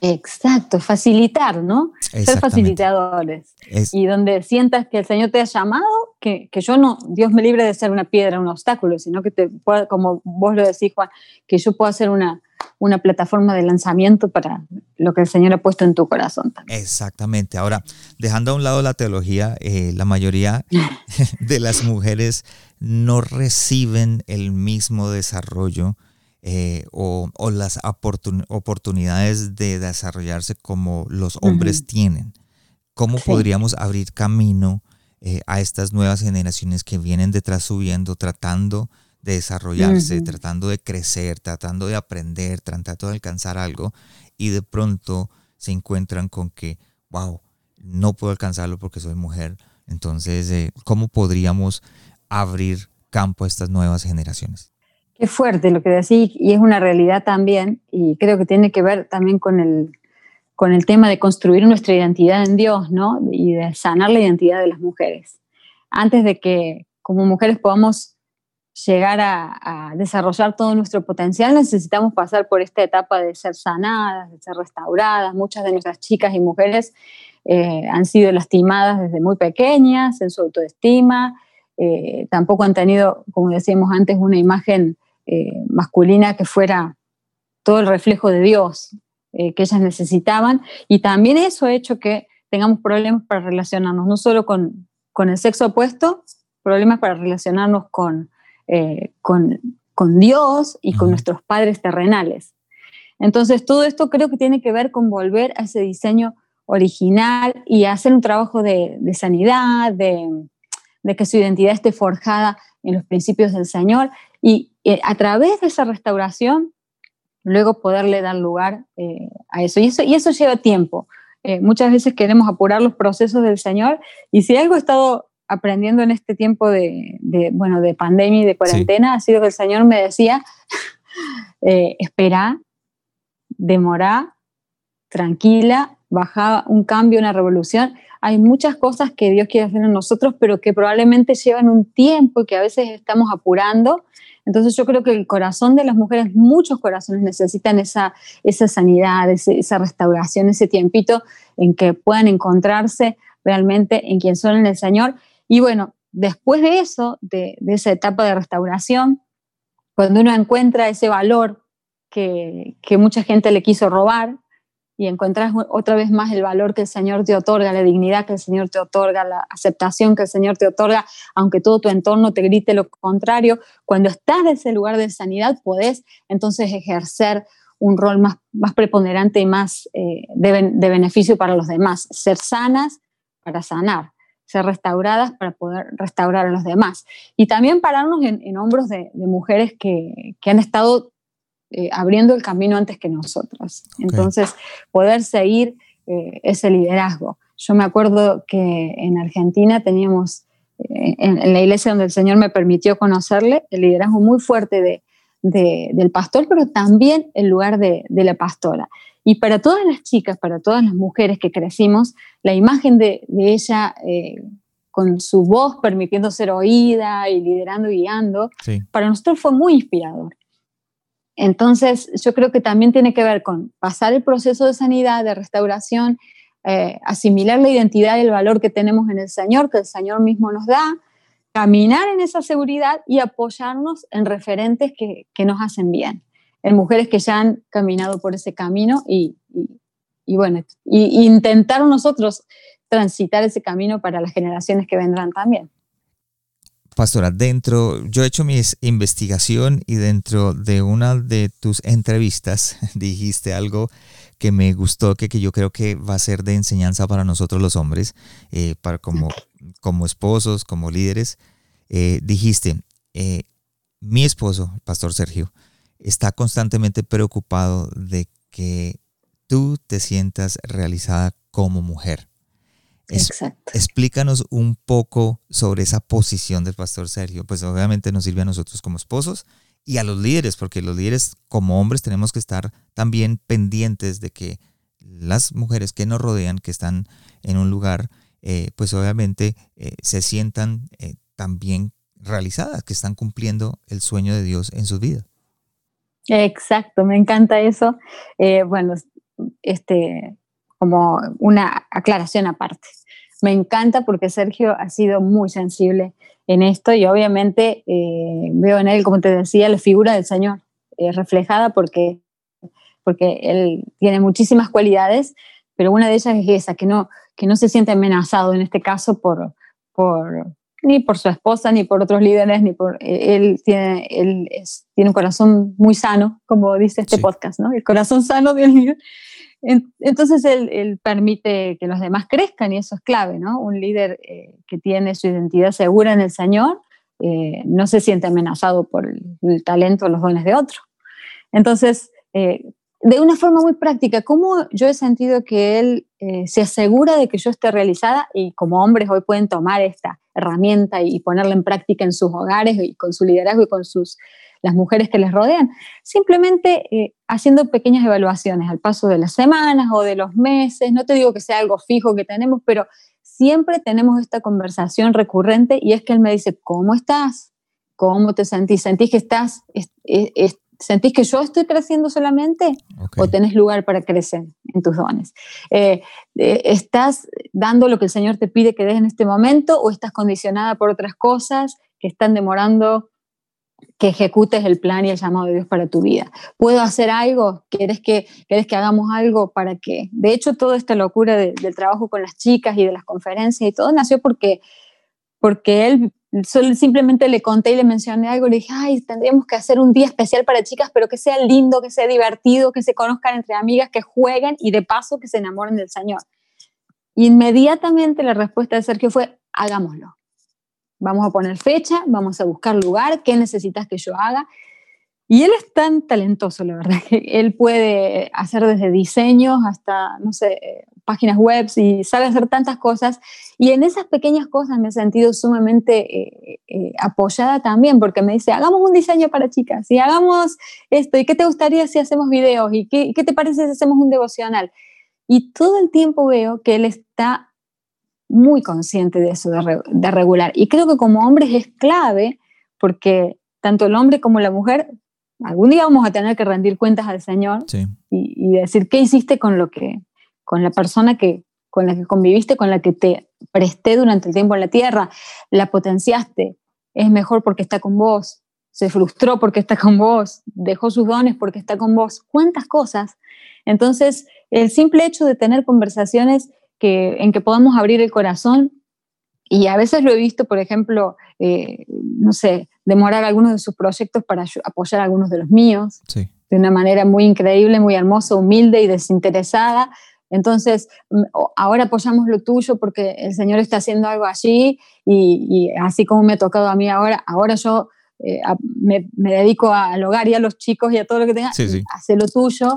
Exacto, facilitar, ¿no? Ser facilitadores. Y donde sientas que el Señor te ha llamado, que, que, yo no, Dios me libre de ser una piedra, un obstáculo, sino que te pueda, como vos lo decís, Juan, que yo pueda ser una, una plataforma de lanzamiento para lo que el Señor ha puesto en tu corazón. También. Exactamente. Ahora, dejando a un lado la teología, eh, la mayoría de las mujeres no reciben el mismo desarrollo eh, o, las oportunidades de desarrollarse como los hombres tienen. ¿Cómo podríamos abrir camino eh, a estas nuevas generaciones que vienen detrás subiendo, tratando de desarrollarse, tratando de crecer, tratando de aprender, tratando de alcanzar algo y de pronto se encuentran con que, wow, no puedo alcanzarlo porque soy mujer. Entonces, eh, ¿cómo podríamos abrir campo a estas nuevas generaciones? Qué fuerte lo que decís y es una realidad también y creo que tiene que ver también con el, con el tema de construir nuestra identidad en Dios, ¿no? Y de sanar la identidad de las mujeres. Antes de que como mujeres podamos llegar a, desarrollar todo nuestro potencial, necesitamos pasar por esta etapa de ser sanadas, de ser restauradas. Muchas de nuestras chicas y mujeres eh, han sido lastimadas desde muy pequeñas en su autoestima, eh, tampoco han tenido, como decíamos antes, una imagen eh, masculina que fuera todo el reflejo de Dios que ellas necesitaban. Y también eso ha hecho que tengamos problemas para relacionarnos, no solo con, con el sexo opuesto, problemas para relacionarnos con eh, con, con, Dios y con nuestros padres terrenales. Entonces, todo esto creo que tiene que ver con volver a ese diseño original y hacer un trabajo de, sanidad, de, que su identidad esté forjada en los principios del Señor y a través de esa restauración, luego poderle dar lugar eh, a eso. Y, eso. y eso lleva tiempo. eh, muchas veces queremos apurar los procesos del Señor y si algo he estado aprendiendo en este tiempo de, bueno, de pandemia y de cuarentena ha sido que el Señor me decía, eh, espera, demora, tranquila, baja un cambio, una revolución. Hay muchas cosas que Dios quiere hacer en nosotros, pero que probablemente llevan un tiempo y que a veces estamos apurando entonces yo creo que el corazón de las mujeres, muchos corazones necesitan esa, esa sanidad, esa restauración, ese tiempito en que puedan encontrarse realmente en quien son en el Señor. Y bueno, después de eso, de, de esa etapa de restauración, cuando uno encuentra ese valor que, que mucha gente le quiso robar, y encuentras otra vez más el valor que el Señor te otorga, la dignidad que el Señor te otorga, la aceptación que el Señor te otorga, aunque todo tu entorno te grite lo contrario. Cuando estás en ese lugar de sanidad, podés entonces ejercer un rol más, más preponderante y más eh, de, beneficio para los demás. Ser sanas para sanar, ser restauradas para poder restaurar a los demás. Y también pararnos en, hombros de, mujeres que, que han estado eh, abriendo el camino antes que nosotros. Entonces, poder seguir eh, ese liderazgo. Yo me acuerdo que en Argentina teníamos, eh, en, la iglesia donde el Señor me permitió conocerle, el liderazgo muy fuerte de, del pastor, pero también el lugar de, la pastora. Y para todas las chicas, para todas las mujeres que crecimos, la imagen de, ella con su voz permitiendo ser oída y liderando y guiando, para nosotros fue muy inspirador. Entonces, yo creo que también tiene que ver con pasar el proceso de sanidad, de restauración, eh, asimilar la identidad y el valor que tenemos en el Señor, que el Señor mismo nos da, caminar en esa seguridad y apoyarnos en referentes que, nos hacen bien, en mujeres que ya han caminado por ese camino y, bueno, y intentar nosotros transitar ese camino para las generaciones que vendrán también. Pastora, dentro, yo he hecho mi investigación y dentro de una de tus entrevistas dijiste algo que me gustó, que, que yo creo que va a ser de enseñanza para nosotros los hombres, eh, para como, como esposos, como líderes. Eh, dijiste, eh, mi esposo, Pastor Sergio, está constantemente preocupado de que tú te sientas realizada como mujer. Exacto. Explícanos un poco sobre esa posición del pastor Sergio. Pues obviamente nos sirve a nosotros como esposos y a los líderes, porque los líderes como hombres tenemos que estar también pendientes de que las mujeres que nos rodean, que están en un lugar, eh, pues obviamente eh, se sientan eh, también realizadas, que están cumpliendo el sueño de Dios en sus vidas. Exacto, me encanta eso. bueno, este, como una aclaración aparte. Me encanta porque Sergio ha sido muy sensible en esto y obviamente eh, veo en él, como te decía, la figura del Señor eh, reflejada porque, porque él tiene muchísimas cualidades, pero una de ellas es esa, que no, que no se siente amenazado en este caso por, por, ni por su esposa, ni por otros líderes, ni por él tiene, él tiene un corazón muy sano, como dice este podcast, ¿no? El corazón sano del líder entonces él, permite que los demás crezcan y eso es clave, ¿no? Un líder eh, que tiene su identidad segura en el Señor eh, no se siente amenazado por el, talento o los dones de otro. Entonces, eh, de una forma muy práctica, ¿cómo yo he sentido que él se asegura de que yo esté realizada y como hombres hoy pueden tomar esta herramienta y ponerla en práctica en sus hogares y con su liderazgo y con sus las mujeres que les rodean, simplemente eh, haciendo pequeñas evaluaciones al paso de las semanas o de los meses, no te digo que sea algo fijo que tenemos, pero siempre tenemos esta conversación recurrente y es que él me dice, ¿cómo estás? ¿Cómo te sentís? ¿Sentís que estás, sentís que yo estoy creciendo solamente o tenés lugar para crecer en tus dones? Eh, eh, ¿Estás dando lo que el Señor te pide que des en este momento o estás condicionada por otras cosas que están demorando que ejecutes el plan y el llamado de Dios para tu vida. ¿Puedo hacer algo? ¿Quieres que, ¿quieres que hagamos algo para que? De hecho, toda esta locura del trabajo con las chicas y de las conferencias y todo nació porque, porque él solo simplemente le conté y le mencioné algo, le dije, ay, tendríamos que hacer un día especial para chicas, pero que sea lindo, que sea divertido, que se conozcan entre amigas, que jueguen y de paso que se enamoren del Señor. Inmediatamente la respuesta de Sergio fue, hagámoslo. Vamos a poner fecha, vamos a buscar lugar, qué necesitas que yo haga. Y él es tan talentoso, la verdad, que él puede hacer desde diseños hasta, no sé, páginas web y sabe hacer tantas cosas. Y en esas pequeñas cosas me he sentido sumamente eh, eh, apoyada también, porque me dice, hagamos un diseño para chicas y hagamos esto, ¿y qué te gustaría si hacemos videos? ¿Y qué, qué te parece si hacemos un devocional? Y todo el tiempo veo que él está muy consciente de eso, de, regular. Y creo que como hombres es clave, porque tanto el hombre como la mujer algún día vamos a tener que rendir cuentas al Señor y, decir qué hiciste con lo que, con la persona que, con la que conviviste, con la que te presté durante el tiempo en la tierra, la potenciaste, es mejor porque está con vos, se frustró porque está con vos, dejó sus dones porque está con vos, cuántas cosas. Entonces, el simple hecho de tener conversaciones que, en que podamos abrir el corazón, y a veces lo he visto, por ejemplo, eh, no sé, demorar algunos de sus proyectos para apoyar algunos de los míos, de una manera muy increíble, muy hermosa, humilde y desinteresada. Entonces, ahora apoyamos lo tuyo porque el Señor está haciendo algo allí y, así como me ha tocado a mí ahora, ahora yo eh, me, dedico al hogar y a los chicos y a todo lo que tenga, sí, hace lo tuyo.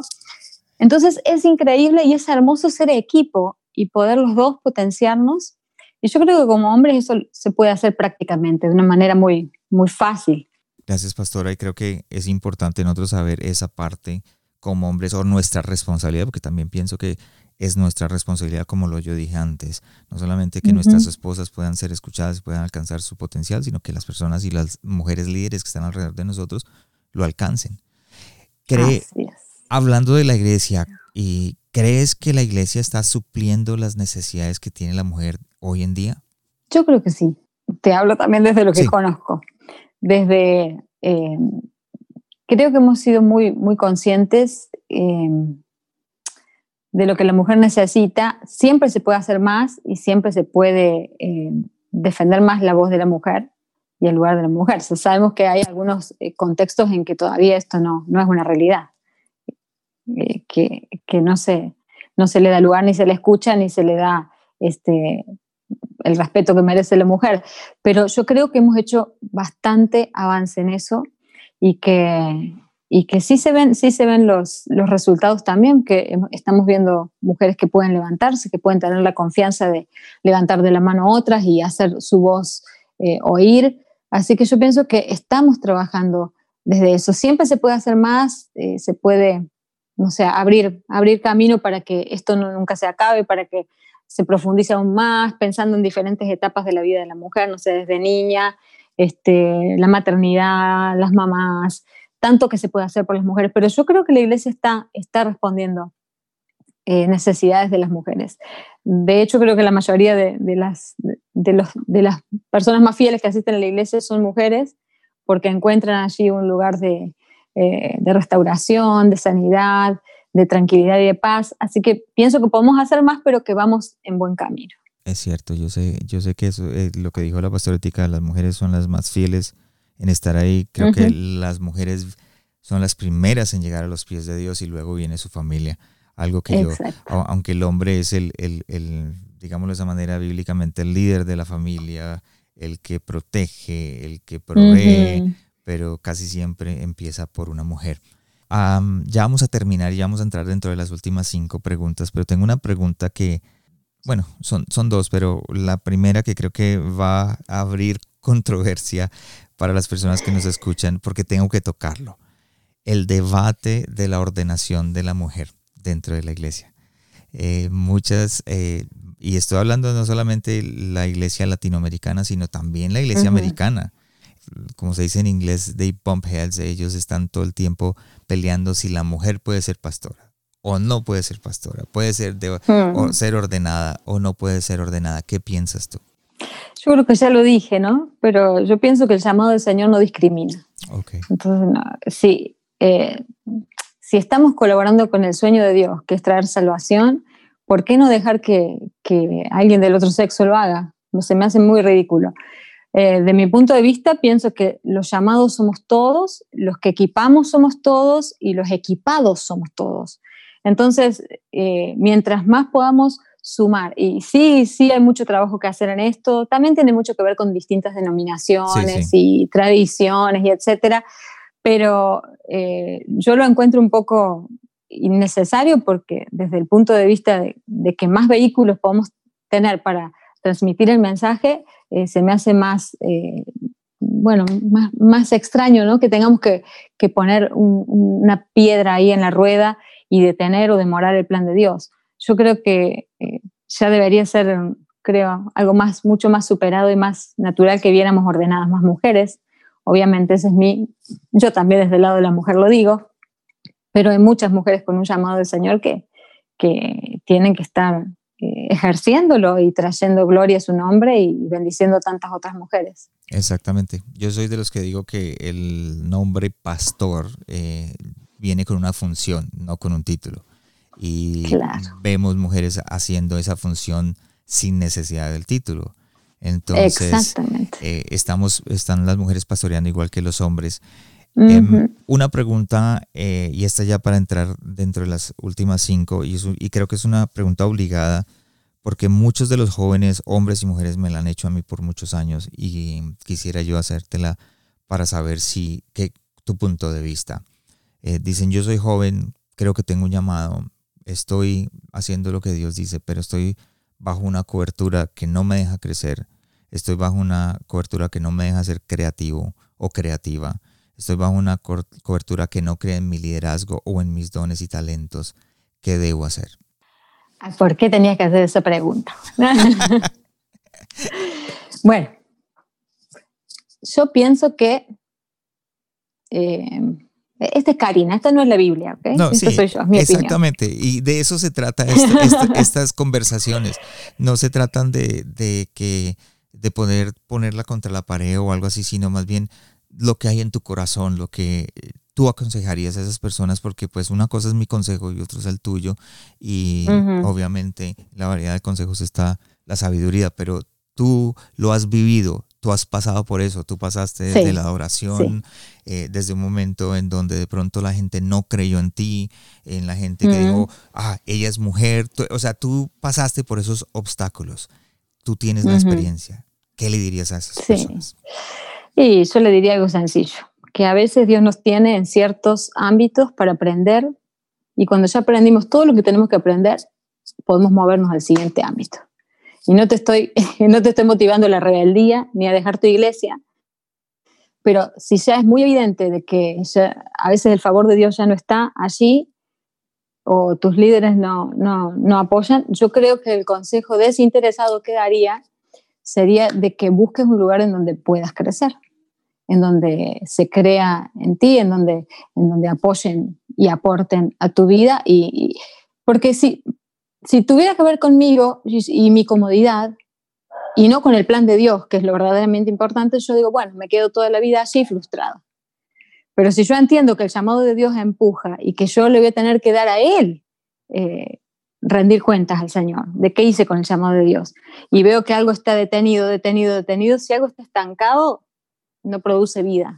Entonces es increíble y es hermoso ser equipo y poder los dos potenciarnos y yo creo que como hombres eso se puede hacer prácticamente de una manera muy, muy fácil. Gracias, pastora. Y creo que es importante nosotros saber esa parte como hombres o nuestra responsabilidad, porque también pienso que es nuestra responsabilidad, como lo yo dije antes, no solamente que nuestras esposas puedan ser escuchadas y puedan alcanzar su potencial, sino que las personas y las mujeres líderes que están alrededor de nosotros lo alcancen. Cree, hablando de la iglesia, ¿y ¿crees que la iglesia está supliendo las necesidades que tiene la mujer hoy en día? Yo creo que sí. Te hablo también desde lo que conozco. Desde, eh, creo que hemos sido muy, muy conscientes eh, de lo que la mujer necesita. Siempre se puede hacer más y siempre se puede eh, defender más la voz de la mujer y el lugar de la mujer. sabemos que hay algunos contextos en que todavía esto no, no es una realidad, que, que, no, se, no se le da lugar, ni se le escucha, ni se le da este, el respeto que merece la mujer. Pero yo creo que hemos hecho bastante avance en eso y que, y que sí se ven, sí se ven los, los resultados también, que estamos viendo mujeres que pueden levantarse, que pueden tener la confianza de levantar de la mano a otras y hacer su voz eh, oír. Así que yo pienso que estamos trabajando desde eso. Siempre se puede hacer más, eh, se puede, no sé, abrir, abrir camino para que esto no, nunca se acabe, para que se profundiza aún más, pensando en diferentes etapas de la vida de la mujer, no sé, desde niña, este, la maternidad, las mamás, tanto que se puede hacer por las mujeres, pero yo creo que la iglesia está, está respondiendo eh, necesidades de las mujeres. De hecho, creo que la mayoría de, las, de, los, de las personas más fieles que asisten a la iglesia son mujeres, porque encuentran allí un lugar de, eh, de restauración, de sanidad, de tranquilidad y de paz. Así que pienso que podemos hacer más, pero que vamos en buen camino. Es cierto, yo sé, yo sé que eso, es lo que dijo la pastorética, las mujeres son las más fieles en estar ahí. Creo que las mujeres son las primeras en llegar a los pies de Dios y luego viene su familia. Algo que yo, aunque el hombre es el, el, el, digámoslo de esa manera bíblicamente, el líder de la familia, el que protege, el que provee, pero casi siempre empieza por una mujer ya vamos a terminar y ya vamos a entrar dentro de las últimas cinco preguntas, pero tengo una pregunta que, bueno, son, son dos, pero la primera que creo que va a abrir controversia para las personas que nos escuchan, porque tengo que tocarlo. El debate de la ordenación de la mujer dentro de la iglesia. Eh, muchas, eh, y estoy hablando no solamente la iglesia latinoamericana, sino también la iglesia americana como se dice en inglés, they bump heads, ellos están todo el tiempo peleando si la mujer puede ser pastora o no puede ser pastora, puede ser, ser ordenada o no puede ser ordenada. ¿Qué piensas tú? Yo creo que ya lo dije, ¿no? Pero yo pienso que el llamado del Señor no discrimina. Okay. Entonces, sí, eh, si estamos colaborando con el sueño de Dios, que es traer salvación, ¿por qué no dejar que, que alguien del otro sexo lo haga? No se me hace muy ridículo. Eh, de mi punto de vista, pienso que los llamados somos todos, los que equipamos somos todos y los equipados somos todos. Entonces, eh, mientras más podamos sumar, y sí, sí hay mucho trabajo que hacer en esto, también tiene mucho que ver con distintas denominaciones y tradiciones y etcétera, pero eh, yo lo encuentro un poco innecesario porque desde el punto de vista de, que más vehículos podemos tener para transmitir el mensaje, eh, se me hace más, eh, bueno, más, extraño, ¿no? Que tengamos que, poner una piedra ahí en la rueda y detener o demorar el plan de Dios. Yo creo que eh, ya debería ser, creo, algo más, mucho más superado y más natural que viéramos ordenadas más mujeres. Obviamente ese es mi, yo también desde el lado de la mujer lo digo, pero hay muchas mujeres con un llamado del Señor que, que tienen que estar eh, ejerciéndolo y trayendo gloria a su nombre y bendiciendo a tantas otras mujeres. Exactamente. Yo soy de los que digo que el nombre pastor eh, viene con una función, no con un título. Y vemos mujeres haciendo esa función sin necesidad del título. Entonces, eh, estamos, están las mujeres pastoreando igual que los hombres. Em, una pregunta, eh, y esta ya para entrar dentro de las últimas cinco, y, y, creo que es una pregunta obligada, porque muchos de los jóvenes, hombres y mujeres, me la han hecho a mí por muchos años y quisiera yo hacértela para saber si, qué tu punto de vista. Eh, dicen, yo soy joven, creo que tengo un llamado, estoy haciendo lo que Dios dice, pero estoy bajo una cobertura que no me deja crecer, estoy bajo una cobertura que no me deja ser creativo o creativa Estoy bajo una cobertura que no cree en mi liderazgo o en mis dones y talentos. ¿Qué debo hacer? ¿Por qué tenías que hacer esa pregunta? bueno, yo pienso que eh, esta es Karina, esta no es la Biblia, ¿ok? No, soy yo, mi exactamente. Y de eso se trata estas conversaciones. No se tratan de, de, que de poder ponerla contra la pared o algo así, sino más bien lo que hay en tu corazón, lo que tú aconsejarías a esas personas, porque pues una cosa es mi consejo y otra es el tuyo, y obviamente la variedad de consejos está la sabiduría, pero tú lo has vivido, tú has pasado por eso, tú pasaste desde la adoración, eh, desde un momento en donde de pronto la gente no creyó en ti, en la gente que dijo, ah, ella es mujer, o sea, tú pasaste por esos obstáculos, tú tienes la experiencia, ¿qué le dirías a esas personas? Y yo le diría algo sencillo, que a veces Dios nos tiene en ciertos ámbitos para aprender y cuando ya aprendimos todo lo que tenemos que aprender, podemos movernos al siguiente ámbito. Y no te estoy, no te estoy motivando a la rebeldía ni a dejar tu iglesia, pero si ya es muy evidente de que a veces el favor de Dios ya no está allí o tus líderes no, no, no apoyan, yo creo que el consejo desinteresado que daría sería de que busques un lugar en donde puedas crecer en donde se crea en ti, en donde, en donde apoyen y aporten a tu vida. Y, porque si, si tuviera que ver conmigo y, mi comodidad, y no con el plan de Dios, que es lo verdaderamente importante, yo digo, bueno, me quedo toda la vida así frustrado. Pero si yo entiendo que el llamado de Dios empuja y que yo le voy a tener que dar a Él eh, rendir cuentas al Señor de qué hice con el llamado de Dios, y veo que algo está detenido, detenido, detenido, si algo está estancado, no produce vida.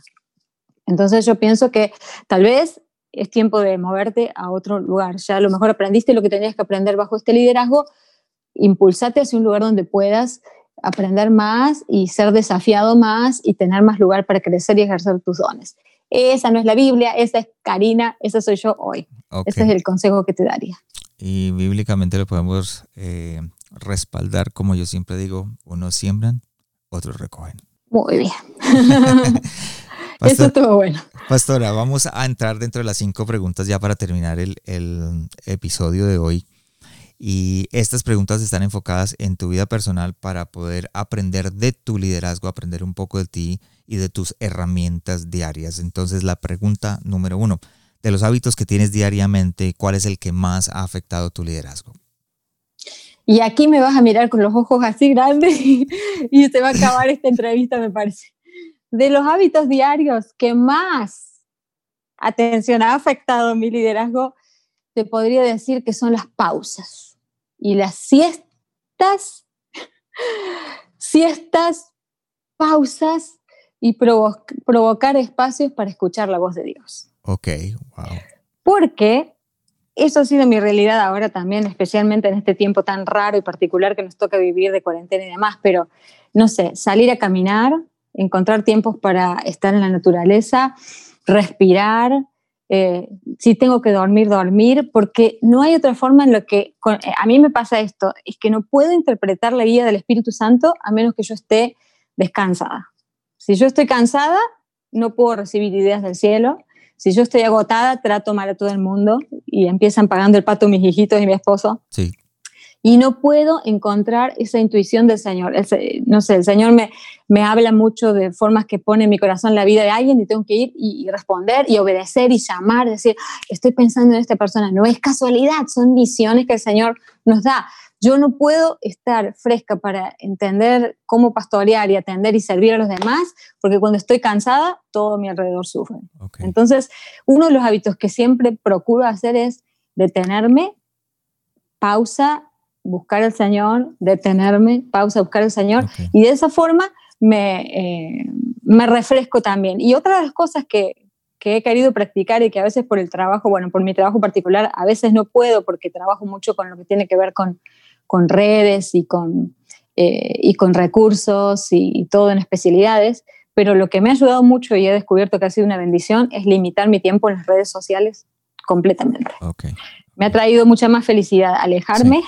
Entonces yo pienso que tal vez es tiempo de moverte a otro lugar. Ya a lo mejor aprendiste lo que tenías que aprender bajo este liderazgo, impulsate hacia un lugar donde puedas aprender más y ser desafiado más y tener más lugar para crecer y ejercer tus dones. Esa no es la Biblia, esa es Karina, esa soy yo hoy. Ese es el consejo que te daría. Y bíblicamente lo podemos eh, respaldar, como yo siempre digo, unos siembran, otros recogen. Muy bien. Eso estuvo bueno. Pastora, vamos a entrar dentro de las cinco preguntas ya para terminar el, episodio de hoy. Y estas preguntas están enfocadas en tu vida personal para poder aprender de tu liderazgo, aprender un poco de ti y de tus herramientas diarias. Entonces, la pregunta número uno, de los hábitos que tienes diariamente, ¿cuál es el que más ha afectado tu liderazgo? Y aquí me vas a mirar con los ojos así grandes y, se va a acabar esta entrevista, me parece. De los hábitos diarios que más atención ha afectado mi liderazgo, te podría decir que son las pausas y las siestas, siestas, pausas y provocar espacios para escuchar la voz de Dios. Ok, wow. Porque eso ha sido mi realidad ahora también, especialmente en este tiempo tan raro y particular que nos toca vivir de cuarentena y demás, pero no sé, salir a caminar, encontrar tiempos para estar en la naturaleza, respirar, eh, si tengo que dormir, dormir, porque no hay otra forma en lo que, eh, a mí me pasa esto, es que no puedo interpretar la vida del Espíritu Santo a menos que yo esté descansada. Si yo estoy cansada, no puedo recibir ideas del cielo. Si yo estoy agotada, trato mal a todo el mundo y empiezan pagando el pato mis hijitos y mi esposo. Sí y no puedo encontrar esa intuición del Señor. no sé, el Señor me, me habla mucho de formas que pone en mi corazón la vida de alguien y tengo que ir y, responder y obedecer y llamar, decir, estoy pensando en esta persona. No es casualidad, son visiones que el Señor nos da. Yo no puedo estar fresca para entender cómo pastorear y atender y servir a los demás, porque cuando estoy cansada, todo mi alrededor sufre. Entonces, uno de los hábitos que siempre procuro hacer es detenerme, pausa buscar al Señor, detenerme, pausa, buscar al Señor, y de esa forma me, eh, me refresco también. Y otra de las cosas que, que, he querido practicar y que a veces por el trabajo, bueno, por mi trabajo particular, a veces no puedo porque trabajo mucho con lo que tiene que ver con, con redes y con, eh, y con recursos y, todo en especialidades, pero lo que me ha ayudado mucho y he descubierto que ha sido una bendición es limitar mi tiempo en las redes sociales completamente. Me ha traído mucha más felicidad alejarme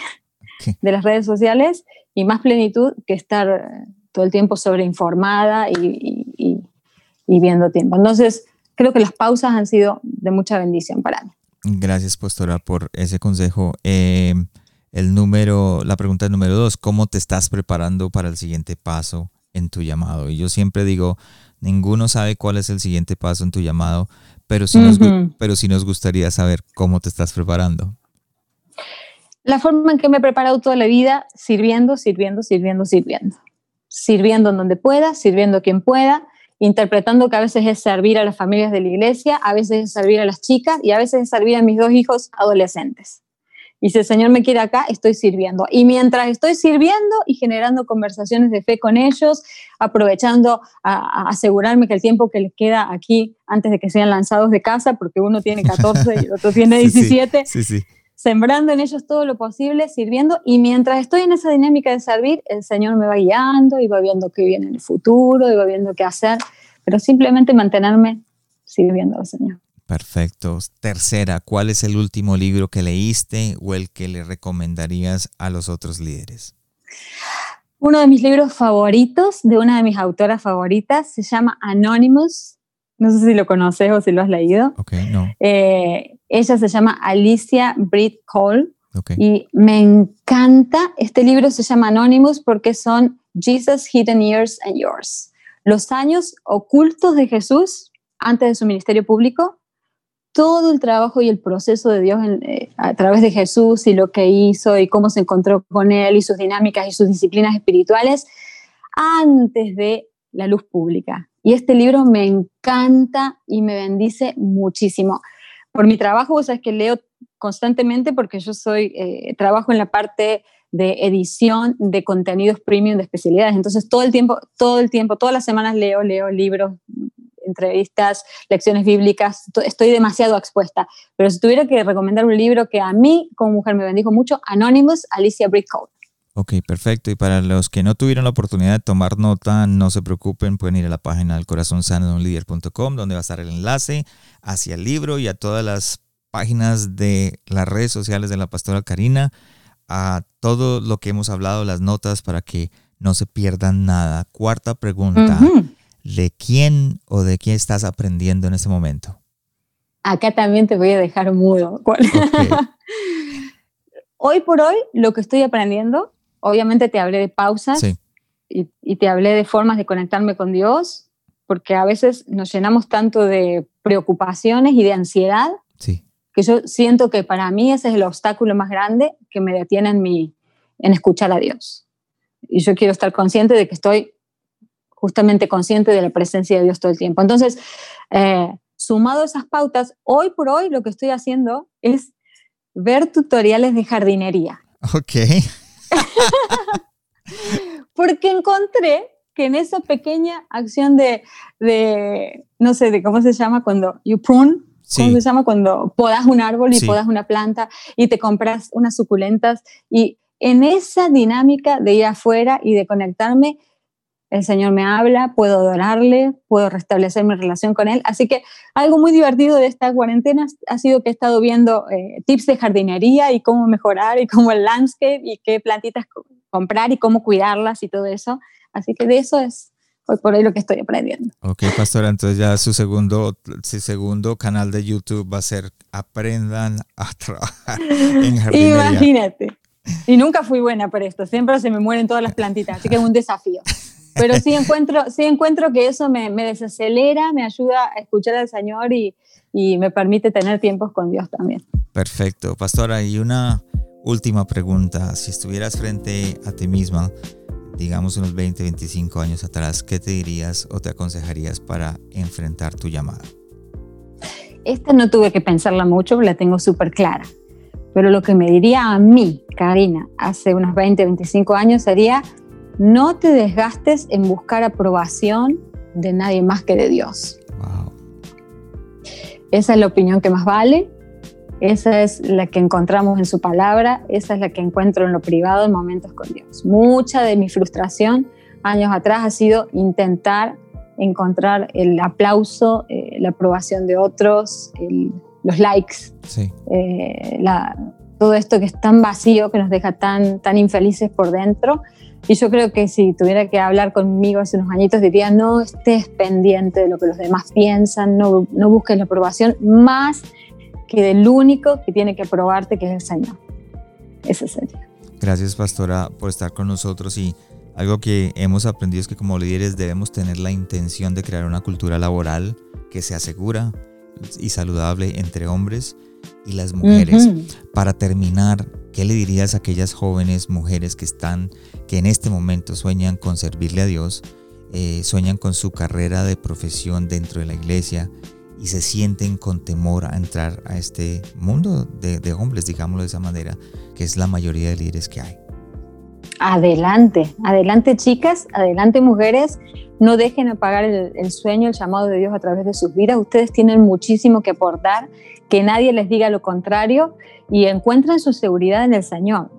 de las redes sociales y más plenitud que estar eh, todo el tiempo sobreinformada y, y, viendo tiempo. Entonces, creo que las pausas han sido de mucha bendición para mí. Gracias, pastora, por ese consejo. Em, el número, la pregunta número dos, ¿cómo te estás preparando para el siguiente paso en tu llamado? Y yo siempre digo, ninguno sabe cuál es el siguiente paso en tu llamado, pero sí, nos, pero sí nos gustaría saber cómo te estás preparando. La forma en que me he preparado toda la vida, sirviendo, sirviendo, sirviendo, sirviendo. Sirviendo en donde pueda, sirviendo a quien pueda, interpretando que a veces es servir a las familias de la iglesia, a veces es servir a las chicas y a veces es servir a mis dos hijos adolescentes. Y si el Señor me quiere acá, estoy sirviendo. Y mientras estoy sirviendo y generando conversaciones de fe con ellos, aprovechando a, asegurarme que el tiempo que les queda aquí antes de que sean lanzados de casa, porque uno tiene 14 y el otro tiene 17, sí, sí, sembrando en ellos todo lo posible, sirviendo, y mientras estoy en esa dinámica de servir, el Señor me va guiando y va viendo qué viene en el futuro y va viendo qué hacer, pero simplemente mantenerme sirviendo al Señor. Perfecto. Tercera, ¿cuál es el último libro que leíste o el que le recomendarías a los otros líderes? Uno de mis libros favoritos, de una de mis autoras favoritas, se llama Anonymous. No sé si lo conoces o si lo has leído. Ok, no. Eh, ella se llama Alicia Britt Cole y me encanta. Este libro se llama Anonymous porque son Jesus Hidden Years and Yours. Los años ocultos de Jesús antes de su ministerio público, todo el trabajo y el proceso de Dios eh, a través de Jesús y lo que hizo y cómo se encontró con él y sus dinámicas y sus disciplinas espirituales antes de la luz pública. Y este libro me encanta y me bendice muchísimo por mi trabajo, vos sabes que leo constantemente porque yo soy, eh, trabajo en la parte de edición de contenidos premium de especialidades. Entonces, todo el tiempo, todo el tiempo, todas las semanas leo, leo libros, entrevistas, lecciones bíblicas, estoy demasiado expuesta. Pero si tuviera que recomendar un libro que a mí como mujer me bendijo mucho, Anonymous, Alicia Brickcoat. Ok, perfecto. Y para los que no tuvieron la oportunidad de tomar nota, no se preocupen, pueden ir a la página del corazón sano de un líder.com, donde va a estar el enlace hacia el libro y a todas las páginas de las redes sociales de la pastora Karina, a todo lo que hemos hablado, las notas para que no se pierdan nada. Cuarta pregunta, ¿de quién o de quién estás aprendiendo en este momento? Acá también te voy a dejar mudo. hoy por hoy, lo que estoy aprendiendo obviamente te hablé de pausas y, te hablé de formas de conectarme con Dios, porque a veces nos llenamos tanto de preocupaciones y de ansiedad que yo siento que para mí ese es el obstáculo más grande que me detiene en, mi, en escuchar a Dios. Y yo quiero estar consciente de que estoy justamente consciente de la presencia de Dios todo el tiempo. Entonces, eh, sumado a esas pautas, hoy por hoy lo que estoy haciendo es ver tutoriales de jardinería. Ok. Porque encontré que en esa pequeña acción de, no sé, de cómo se llama cuando you prune, ¿cómo se llama cuando podas un árbol y podas una planta y te compras unas suculentas? Y en esa dinámica de ir afuera y de conectarme, el Señor me habla, puedo adorarle, puedo restablecer mi relación con Él. Así que algo muy divertido de esta cuarentena ha sido que he estado viendo eh, tips de jardinería y cómo mejorar y cómo el landscape y qué plantitas comprar y cómo cuidarlas y todo eso. Así que de eso es hoy por hoy lo que estoy aprendiendo. Ok, pastora, entonces ya su segundo, su segundo canal de YouTube va a ser Aprendan a trabajar en jardinería. Imagínate. Y nunca fui buena para esto, siempre se me mueren todas las plantitas, así que es un desafío. Pero sí encuentro, sí encuentro que eso me, me desacelera, me ayuda a escuchar al Señor y, y me permite tener tiempos con Dios también. Perfecto. Pastora, y una última pregunta. Si estuvieras frente a ti misma, digamos unos 20, 25 años atrás, ¿qué te dirías o te aconsejarías para enfrentar tu llamada? Esta no tuve que pensarla mucho, la tengo súper clara. Pero lo que me diría a mí, Karina, hace unos 20, 25 años sería, no te desgastes en buscar aprobación de nadie más que de Dios. Esa es la opinión que más vale, esa es la que encontramos en su palabra, esa es la que encuentro en lo privado en momentos con Dios. Mucha de mi frustración años atrás ha sido intentar encontrar el aplauso, eh, la aprobación de otros, los likes, eh, todo esto que es tan vacío, que nos deja tan, tan infelices por dentro. Y yo creo que si tuviera que hablar conmigo hace unos añitos, diría, no estés pendiente de lo que los demás piensan, no, no busques la aprobación más que del único que tiene que aprobarte, que es el Señor. Eso sería. Gracias, pastora, por estar con nosotros y algo que hemos aprendido es que como líderes debemos tener la intención de crear una cultura laboral que sea segura y saludable entre hombres y las mujeres. Para terminar, ¿qué le dirías a aquellas jóvenes mujeres que están, que en este momento sueñan con servirle a Dios, eh, sueñan con su carrera de profesión dentro de la iglesia y se sienten con temor a entrar a este mundo de, de hombres, digámoslo de esa manera, que es la mayoría de líderes que hay? Adelante, adelante chicas, adelante mujeres, no dejen apagar el, el, sueño, el llamado de Dios a través de sus vidas. Ustedes tienen muchísimo que aportar, que nadie les diga lo contrario y encuentren su seguridad en el Señor,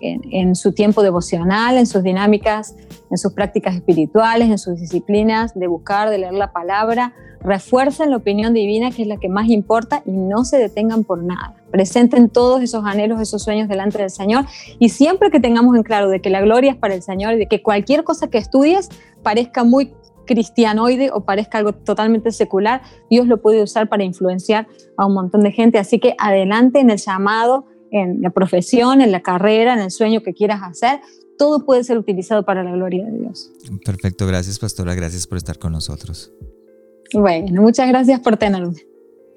en, su tiempo devocional, en sus dinámicas, en sus prácticas espirituales, en sus disciplinas de buscar, de leer la palabra. Refuercen la opinión divina, que es la que más importa, y no se detengan por nada. Presenten todos esos anhelos, esos sueños delante del Señor y siempre que tengamos en claro de que la gloria es para el Señor y de que cualquier cosa que estudies parezca muy cristianoide o parezca algo totalmente secular, Dios lo puede usar para influenciar a un montón de gente. Así que adelante en el llamado, en la profesión, en la carrera, en el sueño que quieras hacer, todo puede ser utilizado para la gloria de Dios. Perfecto, gracias pastora, gracias por estar con nosotros. Bueno, muchas gracias por tenerme.